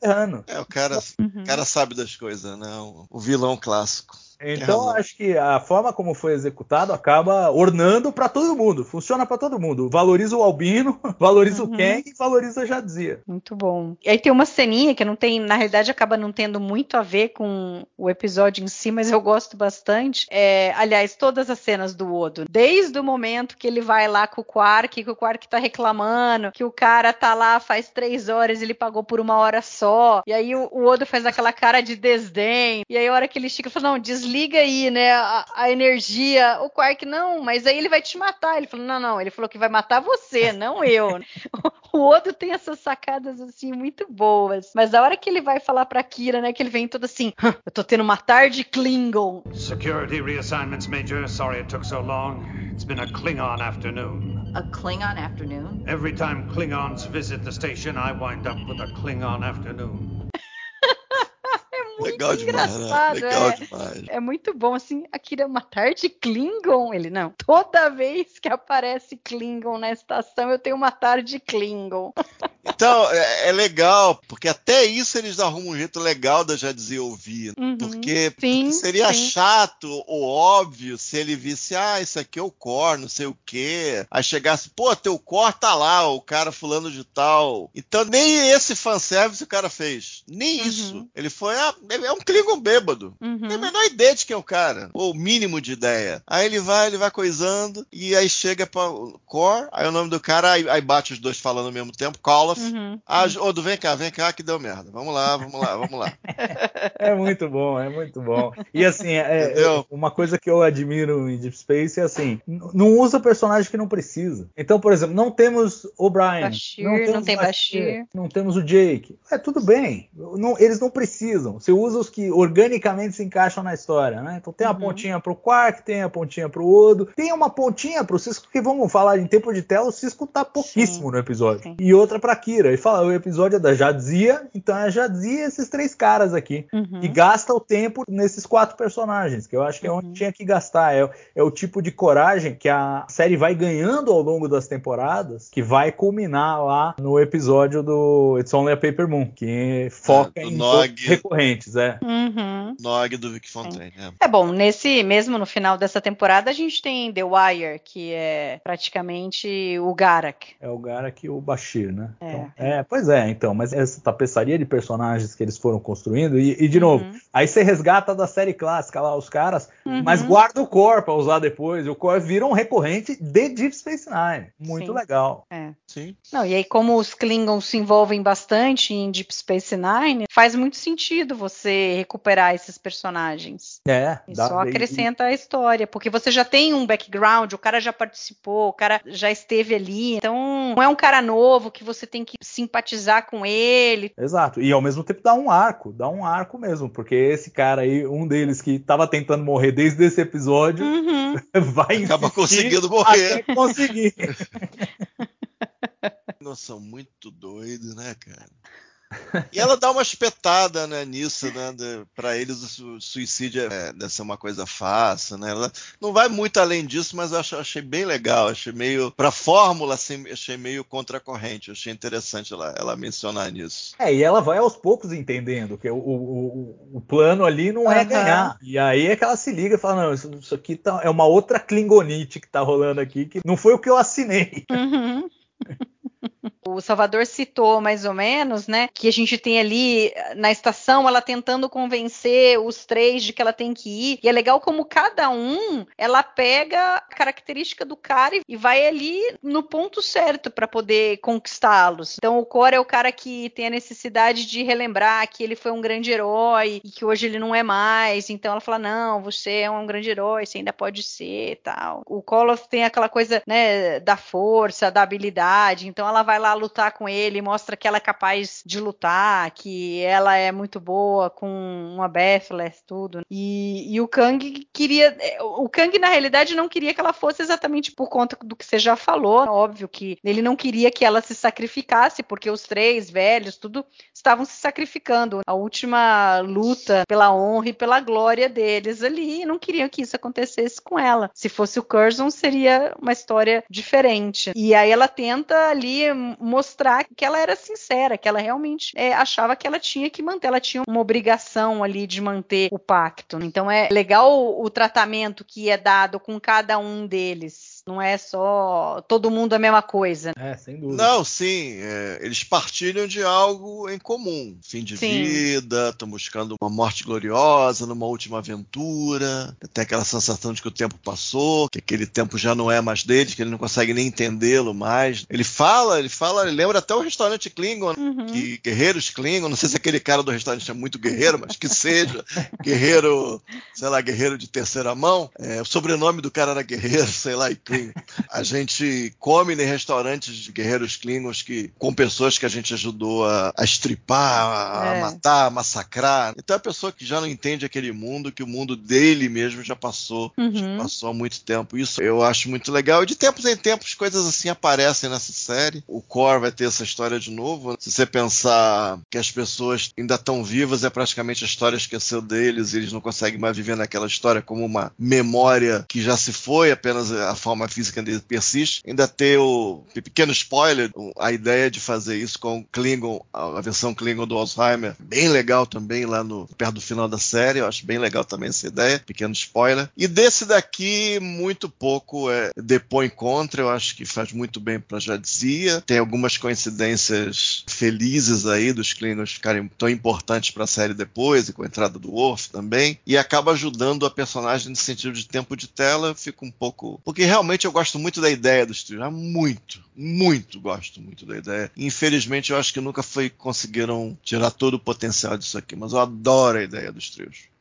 É, o cara, uhum. cara sabe das coisas, né? O, o vilão clássico. Então acho que a forma como foi executado acaba ornando para todo mundo, funciona para todo mundo. Valoriza o Albino, valoriza Uhum. o Kang e valoriza a Jadzia. Muito bom. E aí tem uma ceninha que não tem, na realidade, acaba não tendo muito a ver com o episódio em si, mas eu gosto bastante. É, aliás, todas as cenas do Odo, desde o momento que ele vai lá com o Quark, que o Quark tá reclamando, que o cara tá lá faz três horas, ele pagou por uma hora só, e aí o, o Odo faz aquela cara de desdém, e aí a hora que ele chega, ele fala, não, desliga aí, né, a, a energia. O Quark, não, mas aí ele vai te matar. Ele falou, não, não, ele falou que vai matar você, não eu. O Odo tem essas sacadas assim muito boas. Mas a hora que ele vai falar pra Kira, né, que ele vem todo assim, "Hã, eu tô tendo uma tarde Klingon. Security reassignments, Major. Sorry it took so long. It's been a Klingon afternoon. A Klingon afternoon? Every time Klingons visit the station, I wind up with a Klingon afternoon. É muito Legal demais, né? engraçado, Legal é. demais. É muito bom, assim, a Kira, uma tarde Klingon? Ele, não, toda vez que aparece Klingon na estação, eu tenho uma tarde Klingon. Então, é, é legal, porque até isso eles arrumam um jeito legal da Jadzia ouvir. Uhum. Porque Sim, seria sim. chato ou óbvio se ele visse, ah, isso aqui é o Core, não sei o quê. Aí chegasse, pô, teu Core tá lá, o cara fulano de tal. Então nem esse fanservice o cara fez. Nem Uhum. isso. Ele foi, ah, ele é um Klingon bêbado. Uhum. Tem a menor ideia de quem é o cara, ou o mínimo de ideia. Aí ele vai, ele vai coisando, e aí chega para o Core, aí o nome do cara, aí, aí bate os dois falando ao mesmo tempo, Call of. Uhum. Ah, Odo, vem cá, vem cá que deu merda. Vamos lá, vamos lá, vamos lá. É muito bom, é muito bom. E assim, é- é- uma coisa que eu admiro em Deep Space é assim, n- não usa personagem que não precisa. Então, por exemplo, não temos O'Brien, Bashir, não, temos não tem Bashir. não temos o Jake. É tudo bem, não- eles não precisam. Você usa os que organicamente se encaixam na história, né? Então tem a Uhum. pontinha pro Quark, tem a pontinha pro Odo, tem uma pontinha pro Cisco, que vamos falar em tempo de tela, o Cisco tá pouquíssimo Sim, no episódio. sim. E outra pra Kira. E fala, o episódio é da Jadzia, então é a Jadzia e esses três caras aqui Uhum. e gasta o tempo nesses quatro personagens, que eu acho que é onde Uhum. tinha que gastar. É, é o tipo de coragem que a série vai ganhando ao longo das temporadas, que vai culminar lá no episódio do It's Only a Paper Moon, que foca É, em Nog. recorrentes, é. Uhum. Nog do Vic Fontaine. né? É bom, nesse mesmo no final dessa temporada a gente tem The Wire, que é praticamente o Garak. É o Garak e o Bashir, né? É. Então, é, pois é, então, mas essa tapeçaria de personagens que eles foram construindo, e, e de novo, Uhum. aí você resgata da série clássica lá os caras, Uhum. mas guarda o core pra usar depois, e o core vira um recorrente de Deep Space Nine. Muito Sim. legal. É. Sim. Não, e aí, como os Klingons se envolvem bastante em Deep Space Nine, faz muito sentido você recuperar esses personagens. É, E dá- só e- acrescenta a história, porque você já tem um background, o cara já participou, o cara já esteve ali, então não é um cara novo que você tem que simpatizar com ele. Exato. E ao mesmo tempo dá um arco, dá um arco mesmo, porque esse cara aí, um deles que tava tentando morrer desde esse episódio, Uhum. vai Acaba conseguindo morrer. até conseguir. Nós somos muito doidos, né, cara? E ela dá uma espetada né, nisso, né? de- Pra eles o su- suicídio é, deve ser uma coisa fácil, né? Ela não vai muito além disso, mas eu ach- achei bem legal. Achei meio. Pra fórmula, assim, achei meio contracorrente. Achei interessante ela, ela mencionar nisso. É, e ela vai aos poucos entendendo que o, o, o- plano ali não é ganhar. E aí é que ela se liga e fala: não, isso, isso aqui tá- é uma outra Klingonite que tá rolando aqui, que não foi o que eu assinei. Uhum. O Salvador citou mais ou menos, né, que a gente tem ali eh, na estação ela tentando convencer os três de que ela tem que ir. E é legal como cada um ela pega a característica do cara e vai ali no ponto certo para poder conquistá-los. Então o Cora é o cara que tem a necessidade de relembrar que ele foi um grande herói e que hoje ele não é mais. Então ela fala: "Não, você é um grande herói, você ainda pode ser", tal. O Koloth tem aquela coisa, né, da força, da habilidade. Então ela vai lá lutar com ele, mostra que ela é capaz de lutar, que ela é muito boa com uma Bethless, tudo. E, e o Kang queria. é, O Kang, na realidade, não queria que ela fosse exatamente por conta do que você já falou. É Óbvio que ele não queria que ela se sacrificasse, porque os três velhos, tudo, estavam se sacrificando. A última luta pela honra e pela glória deles ali, e não queriam que isso acontecesse com ela. Se fosse o Curzon, seria uma história diferente. E aí ela tenta ali mostrar que ela era sincera, que ela realmente é, achava que ela tinha que manter, ela tinha uma obrigação ali de manter o pacto. Então é legal o, o tratamento que é dado com cada um deles. Não é só todo mundo a mesma coisa. É, sem dúvida. Não, sim. é, eles partilham de algo em comum. Fim de Sim. vida, estão buscando uma morte gloriosa, numa última aventura. Tem aquela sensação de que o tempo passou, que aquele tempo já não é mais deles, que ele não consegue nem entendê-lo mais. Ele fala, ele fala, ele lembra até o restaurante Klingon, Uhum. que guerreiros Klingon, não sei se aquele cara do restaurante é muito guerreiro, mas que seja guerreiro, sei lá, guerreiro de terceira mão. É, o sobrenome do cara era guerreiro, sei lá, e A gente come em restaurantes de guerreiros Klingons que, com pessoas que a gente ajudou a, a estripar, a, a É. matar, a massacrar. Então é a pessoa que já não entende aquele mundo, que o mundo dele mesmo já passou, já Uhum. passou há muito tempo. Isso eu acho muito legal. E de tempos em tempos coisas assim aparecem nessa série. O Core vai ter essa história de novo. Se você pensar que as pessoas ainda estão vivas, é praticamente a história esqueceu deles e eles não conseguem mais viver naquela história como uma memória que já se foi, apenas a forma física dele persiste. Ainda ter o pequeno spoiler, a ideia de fazer isso com o Klingon, a versão Klingon do Alzheimer, bem legal também lá no perto do final da série. Eu acho bem legal também essa ideia, pequeno spoiler. E desse daqui, muito pouco é, depõe contra, eu acho que faz muito bem para já dizia. Tem algumas coincidências felizes aí dos Klingons ficarem tão importantes para a série depois, e com a entrada do Worf também, e acaba ajudando a personagem no sentido de tempo de tela. Eu fico um pouco. Porque realmente eu gosto muito da ideia dos trios, muito, muito gosto muito da ideia. Infelizmente, eu acho que nunca foi conseguiram tirar todo o potencial disso aqui, mas eu adoro a ideia dos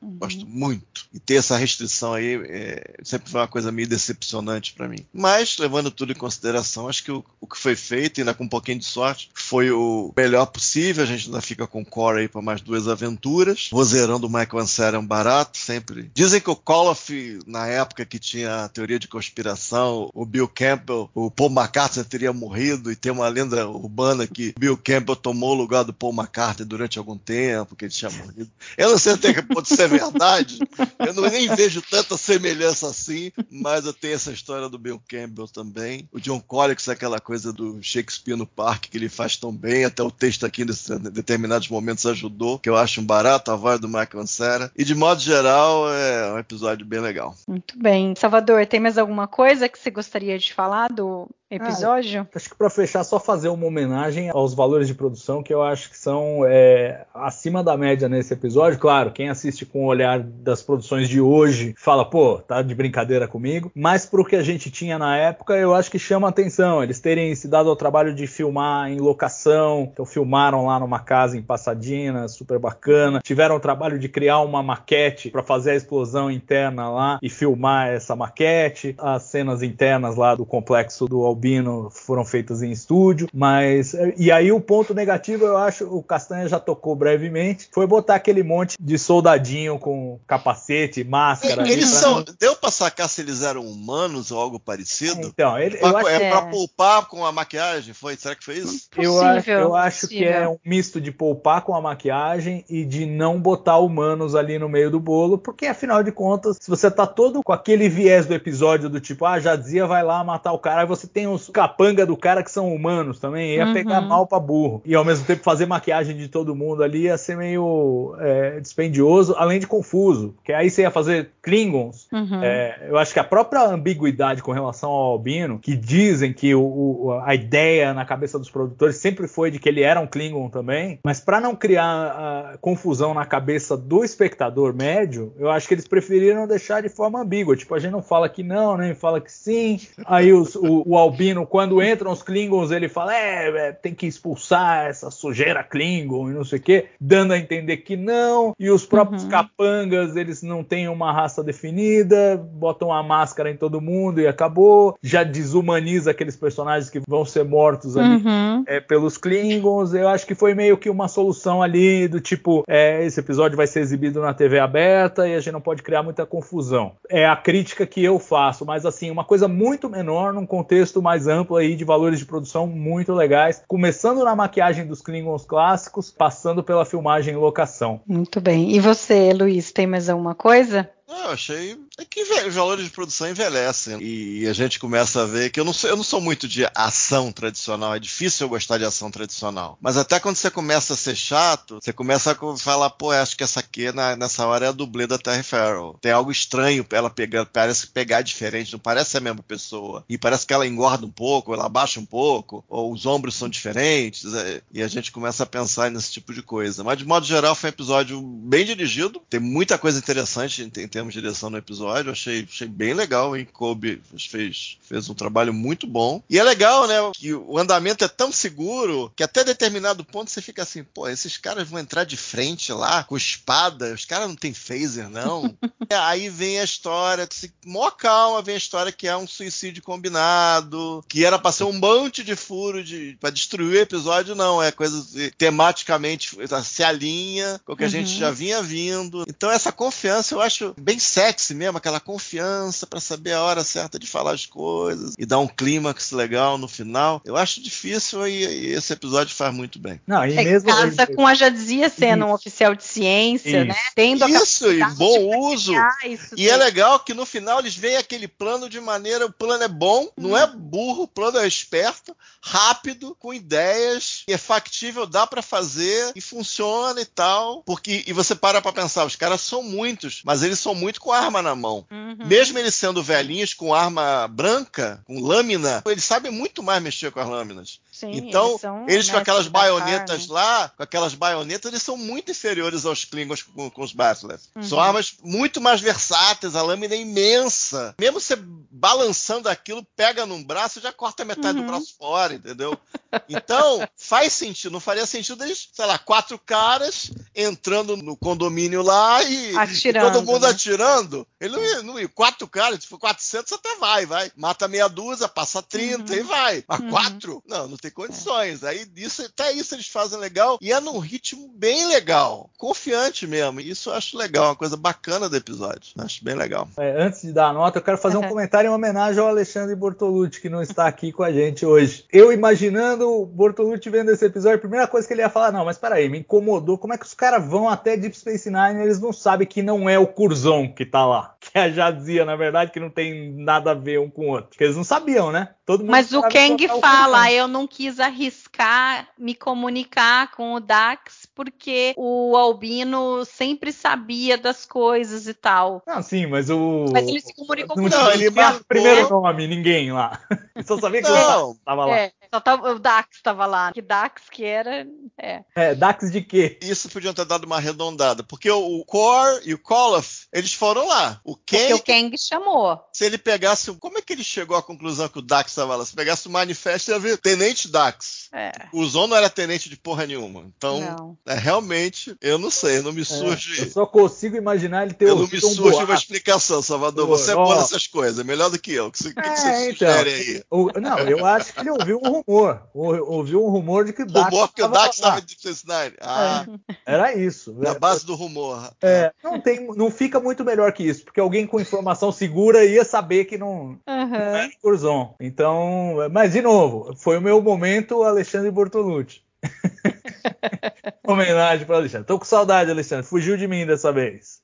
trios. Gosto muito. E ter essa restrição aí é, sempre foi uma coisa meio decepcionante para mim. Mas, levando tudo em consideração, acho que o, o que foi feito, ainda com um pouquinho de sorte, foi o melhor possível. A gente ainda fica com Core aí para mais duas aventuras. Vozeirão do Michael Ansara é um barato, sempre. Dizem que o Koloff, na época que tinha a teoria de conspiração, o Bill Campbell, o Paul McCartney teria morrido, e tem uma lenda urbana que Bill Campbell tomou o lugar do Paul McCartney durante algum tempo, que ele tinha morrido. Eu não sei até que pode ser verdade. Eu não, nem vejo tanta semelhança assim, mas eu tenho essa história do Bill Campbell também. O John Collins aquela coisa do Shakespeare no parque que ele faz tão bem, até o texto aqui em determinados momentos ajudou, que eu acho um barato, a voz do Michael Ansara. E de modo geral, é um episódio bem legal. Muito bem. Salvador, tem mais alguma coisa que você gostaria de falar do episódio? Acho que para fechar, só fazer uma homenagem aos valores de produção que eu acho que são é, acima da média nesse episódio. Claro, quem assiste com o olhar das produções de hoje fala, pô, tá de brincadeira comigo. Mas pro que a gente tinha na época, eu acho que chama atenção. Eles terem se dado ao trabalho de filmar em locação. Então, filmaram lá numa casa em Pasadena, super bacana. Tiveram o trabalho de criar uma maquete para fazer a explosão interna lá e filmar essa maquete. As cenas internas lá do complexo do Albino foram feitas em estúdio, mas e aí o ponto negativo eu acho o Castanha já tocou brevemente foi botar aquele monte de soldadinho com capacete, máscara. Eles pra são. não- Deu pra sacar se eles eram humanos ou algo parecido? Então, ele, eu Pra- acho, é é. pra poupar com a maquiagem? Foi? Será que foi isso? eu acho, Possível, eu acho que é possível. um misto de poupar com a maquiagem e de não botar humanos ali no meio do bolo, porque afinal de contas, se você tá todo com aquele viés do episódio do tipo, ah, já dizia, vai lá matar o cara, aí você tem os capanga do cara que são humanos também, ia Uhum. pegar mal pra burro. E ao mesmo tempo fazer maquiagem de todo mundo ali ia ser meio é, dispendioso, além de confuso, porque aí você ia fazer Klingons. Uhum. É, eu acho que a própria ambiguidade com relação ao Albino, que dizem que o- o- a ideia na cabeça dos produtores sempre foi de que ele era um Klingon também, mas para não criar confusão na cabeça do espectador médio, eu acho que eles preferiram deixar de forma ambígua. Tipo, a gente não fala que não, nem fala que sim. Aí os- o, o Albino, quando entram os Klingons, ele fala: é, é, tem que expulsar essa sujeira Klingon e não sei o quê, dando a entender que não. E os próprios Uhum. capangas, eles não têm uma raça definida, botam a máscara em todo mundo e acabou. Já desumaniza aqueles personagens que vão ser mortos ali Uhum. é, pelos Klingons. Eu acho que foi meio que uma solução ali do tipo: é, esse episódio vai ser exibido na TV aberta e a gente não pode criar muita confusão. É a crítica que eu faço, mas assim, uma coisa muito menor num contexto mais amplo aí de valores de produção muito legais, começando na maquiagem dos Klingons clássicos, passando pela filmagem em locação. Muito bem. E você, Luiz, tem mais alguma coisa? Ah, eu achei é que os valores de produção envelhecem e a gente começa a ver que eu não sou, eu não sou muito de ação tradicional, é difícil eu gostar de ação tradicional. Mas até quando você começa a ser chato, você começa a falar, pô, acho que essa aqui na, nessa hora é a dublê da Terry Farrell. Tem algo estranho ela pegando, parece pegar diferente, não parece a mesma pessoa. E parece que ela engorda um pouco, ela abaixa um pouco, ou os ombros são diferentes, é, e a gente começa a pensar nesse tipo de coisa. Mas de modo geral foi um episódio bem dirigido, tem muita coisa interessante em, em termos de direção no episódio, achei, achei bem legal, hein? Kobe fez, fez um trabalho muito bom. E é legal, né, que o andamento é tão seguro que até determinado ponto você fica assim, pô, esses caras vão entrar de frente lá com espada, os caras não tem phaser, não. Aí vem a história, assim, mó calma, vem a história que é um suicídio combinado, que era pra ser um monte de furo de, pra destruir o episódio, não, é coisa tematicamente se alinha com o que uhum. a gente já vinha vindo. Então essa confiança eu acho bem sexy mesmo, aquela confiança para saber a hora certa de falar as coisas e dar um clímax legal no final. Eu acho difícil e, e esse episódio faz muito bem. Não, e é, mesmo casa com a Jadzia sendo isso. um oficial de ciência, isso. né? Tendo isso, e bom uso. E é legal que no final eles veem aquele plano de maneira, o plano é bom, hum. não é burro, o plano é esperto, rápido, com ideias, e é factível, dá para fazer e funciona e tal. Porque e você para para pensar, os caras são muitos, mas eles são muito com arma na mão. Uhum. Mesmo eles sendo velhinhos com arma branca, com lâmina, eles sabem muito mais mexer com as lâminas. Sim, então, eles, são, eles com aquelas baionetas lá, com aquelas baionetas, eles são muito inferiores aos Klingons com, com os Basilisk. Uhum. São armas muito mais versáteis, a lâmina é imensa. Mesmo você balançando aquilo, pega num braço e já corta metade uhum. do braço fora, entendeu? Então, faz sentido. Não faria sentido eles, sei lá, quatro caras entrando no condomínio lá e, e todo mundo né? atirando. Ele não ia, não ia. Quatro caras, for 400, até vai, vai. Mata meia dúzia, passa 30 uhum. e vai. Mas uhum. quatro? Não, não tem condições. É. Aí isso, até isso eles fazem legal e é num ritmo bem legal. Confiante mesmo. Isso eu acho legal, uma coisa bacana do episódio. Acho bem legal. É, antes de dar a nota, eu quero fazer um comentário em homenagem ao Alexandre Bortolucci, que não está aqui com a gente hoje. Eu imaginando o Bortolucci vendo esse episódio, a primeira coisa que ele ia falar, não, mas peraí, me incomodou. Como é que os caras vão até Deep Space Nine e eles não sabem que não é o Curzon que tá lá? Que a já dizia, na verdade, que não tem nada a ver um com o outro. Porque eles não sabiam, né? Mas o Kang fala, eu não quis arriscar me comunicar com o Dax porque o Albino sempre sabia das coisas e tal. Não, sim, mas o. Mas ele se comunicou com Não, ele marcou... primeiro nome, ninguém lá. só sabia que não. o Dax tava lá. É, só tava, o Dax tava lá. Que Dax que era. É. é, Dax de quê? Isso podiam ter dado uma arredondada. Porque o Core e o Koloff, eles foram lá. O Kang. Porque o Kang chamou. Se ele pegasse. Como é que ele chegou à conclusão que o Dax estava lá? Se pegasse o manifesto, ia ver Tenente Dax. É. O Zon não era tenente de porra nenhuma. Então, é, realmente, eu não sei, não me é, surge. É, eu só consigo imaginar ele ter Eu não me surge um uma explicação, Salvador. Você é bom nessas coisas, é melhor do que eu. O que, que, que você é, então, sugere aí? O, não, eu acho que ele ouviu um rumor. ouviu um rumor de que o Dax. Rumor que o Dax estava em Deep Space Nine. Ah. Era isso. Na base do rumor. É, não, tem, não fica muito melhor que isso, porque alguém com informação segura ia saber que não, uhum. não era Curzon. Então, mas de novo, foi o meu momento, Alexandre Bortolucci. Homenagem para Alexandre. Tô com saudade, Alexandre. Fugiu de mim dessa vez.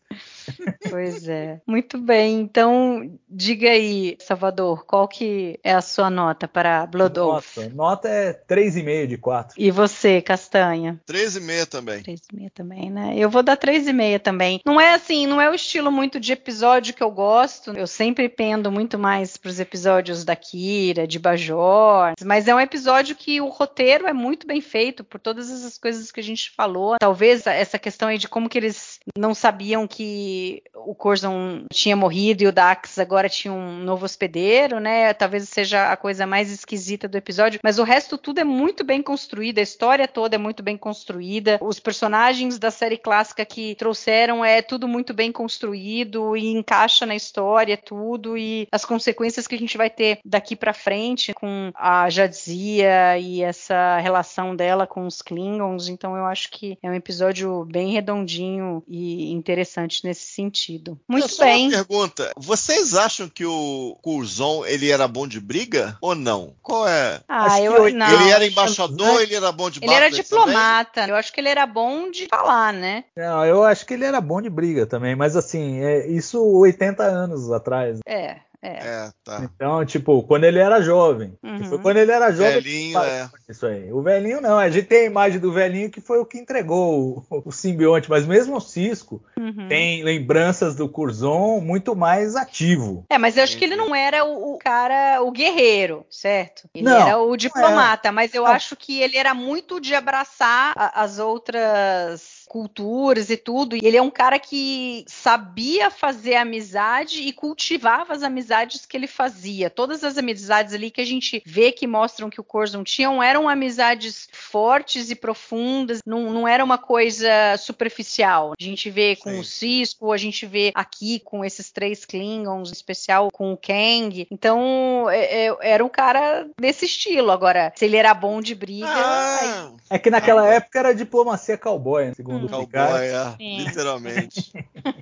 Pois é. Muito bem. Então, diga aí, Salvador, qual que é a sua nota para Blood Oath? Nota, nota é 3,5 de 4. E você, Castanha? 3,5 também. 3,5 também, né? Eu vou dar 3,5 também. Não é assim, não é o estilo muito de episódio que eu gosto. Eu sempre pendo muito mais para os episódios da Kira, de Bajor, mas é um episódio que o roteiro é muito bem feito por todas essas coisas que a gente falou. Talvez essa questão aí de como que eles não sabiam que o Corzon tinha morrido e o Dax agora tinha um novo hospedeiro, né? Talvez seja a coisa mais esquisita do episódio, mas o resto tudo é muito bem construído, a história toda é muito bem construída, os personagens da série clássica que trouxeram é tudo muito bem construído e encaixa na história tudo e as consequências que a gente vai ter daqui para frente com a Jadzia e essa relação dela com os Klingons, então eu acho que é um episódio bem redondinho e interessante nesse sentido. sentido. Muito só bem. Uma pergunta: vocês acham que o Curzon ele era bom de briga ou não? Qual é? Ah, eu ele, não. Ele era embaixador, ele era bom de Ele era diplomata. Também? Eu acho que ele era bom de falar, né? Não, eu acho que ele era bom de briga também, mas assim, é, isso 80 anos atrás. É. É. é. tá. Então, tipo, quando ele era jovem. Uhum. Foi quando ele era jovem. Velhinho, é. Isso aí. O velhinho não. A gente tem a imagem do velhinho que foi o que entregou o, o simbionte, mas mesmo o Cisco uhum. tem lembranças do Curzon muito mais ativo. É, mas eu acho que ele não era o, o cara, o guerreiro, certo? Ele não, era o diplomata, mas eu não. acho que ele era muito de abraçar a, as outras culturas e tudo. E ele é um cara que sabia fazer amizade e cultivava as amizades que ele fazia. Todas as amizades ali que a gente vê que mostram que o Corzon tinham eram amizades fortes e profundas, não, não era uma coisa superficial. A gente vê com Sim. o Cisco, a gente vê aqui com esses três Klingons, em especial com o Kang. Então, é, é, era um cara desse estilo. Agora, se ele era bom de briga. Ah, aí... É que naquela ah, época era diplomacia cowboy, né, segundo o Cowboy, é, literalmente.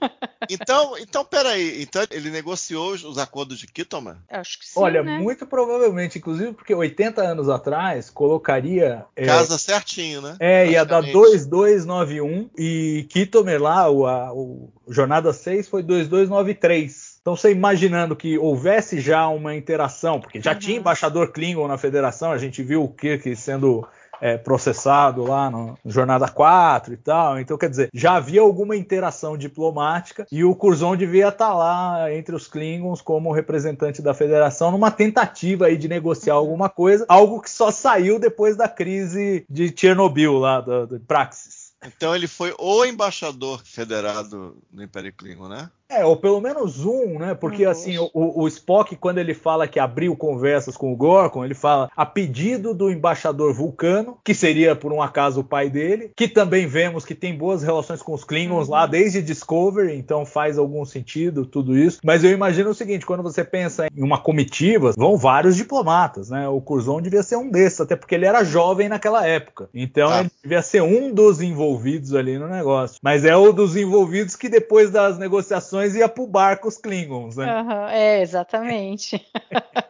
então, então, peraí. Então ele negociou os acordos de Kittelman? Acho que sim. Olha, né? muito provavelmente, inclusive porque 80 anos atrás colocaria. Casa é, certinho, né? É, ia dar 2291 e Kittelman lá, o, a, o Jornada 6 foi 2293. Então, você imaginando que houvesse já uma interação, porque já uhum. tinha embaixador Klingon na federação, a gente viu o Kirk sendo é, processado lá no, Jornada 4 e tal. Então, quer dizer, já havia alguma interação diplomática e o Curzon devia estar lá entre os Klingons como representante da federação numa tentativa aí de negociar alguma coisa, algo que só saiu depois da crise de Chernobyl lá, do, do Praxis. Então ele foi o embaixador federado no Império Klingon, né? É, ou pelo menos um, né? Porque Uhum. assim, o, o, Spock, quando ele fala que abriu conversas com o Gorkon, ele fala a pedido do embaixador Vulcano, que seria por um acaso o pai dele, que também vemos que tem boas relações com os Klingons Uhum. lá desde Discovery, então faz algum sentido tudo isso. Mas eu imagino o seguinte, quando você pensa em uma comitiva, vão vários diplomatas, né? O Curzon devia ser um desses, até porque ele era jovem naquela época. Então Ah. ele devia ser um dos envolvidos ali no negócio. Mas é o dos envolvidos que depois das negociações ia pro barco os Klingons, né? Aham, É, exatamente.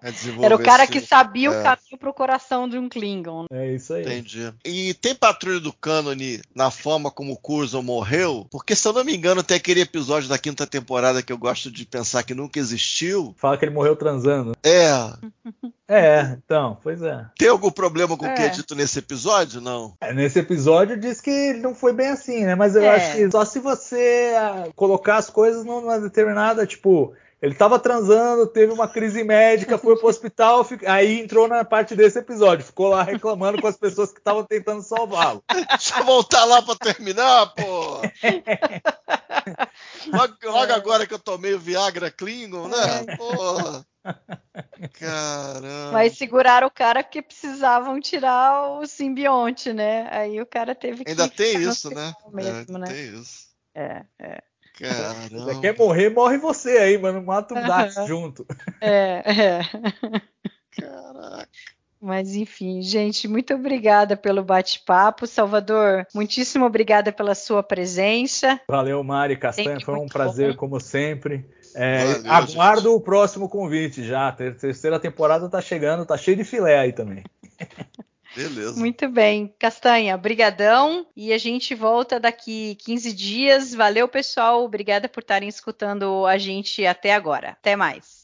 É Era o cara esse- que sabia é. o caminho pro coração de um Klingon. É isso aí. Entendi. E tem patrulha do cânone na forma como o Curzon morreu? Porque, se eu não me engano, tem aquele episódio da quinta temporada que eu gosto de pensar que nunca existiu. Fala que ele morreu transando. É. É, então, pois é. Tem algum problema com o que é É. dito nesse episódio? Não. É, Nesse episódio diz que não foi bem assim, né? Mas eu É. acho que só se você ah, colocar as coisas numa determinada, tipo, ele tava transando, teve uma crise médica, foi pro hospital, fi- aí entrou na parte desse episódio, ficou lá reclamando com as pessoas que estavam tentando salvá-lo. Deixa eu voltar lá pra terminar, pô. Logo, logo agora que eu tomei o Viagra Klingon, né? Porra. Caramba. Mas seguraram o cara porque precisavam tirar o simbionte, né? Aí o cara teve que. Ainda tem isso, né? hospital Mesmo, É, né? Tem isso. É, é. Você Caramba. quer morrer, morre você aí, mano. Mata o Dax junto. É, é. Caraca. Mas enfim, gente, muito obrigada pelo bate-papo. Salvador, muitíssimo obrigada pela sua presença. Valeu, Mari Castanha. Sempre Foi um prazer, bom. como sempre. É, Valeu, aguardo o próximo convite já. Ter- Terceira temporada tá chegando, tá cheio de filé aí também. Beleza. Muito bem. Castanha, brigadão. E a gente volta daqui 15 dias. Valeu, pessoal. Obrigada por estarem escutando a gente até agora. Até mais.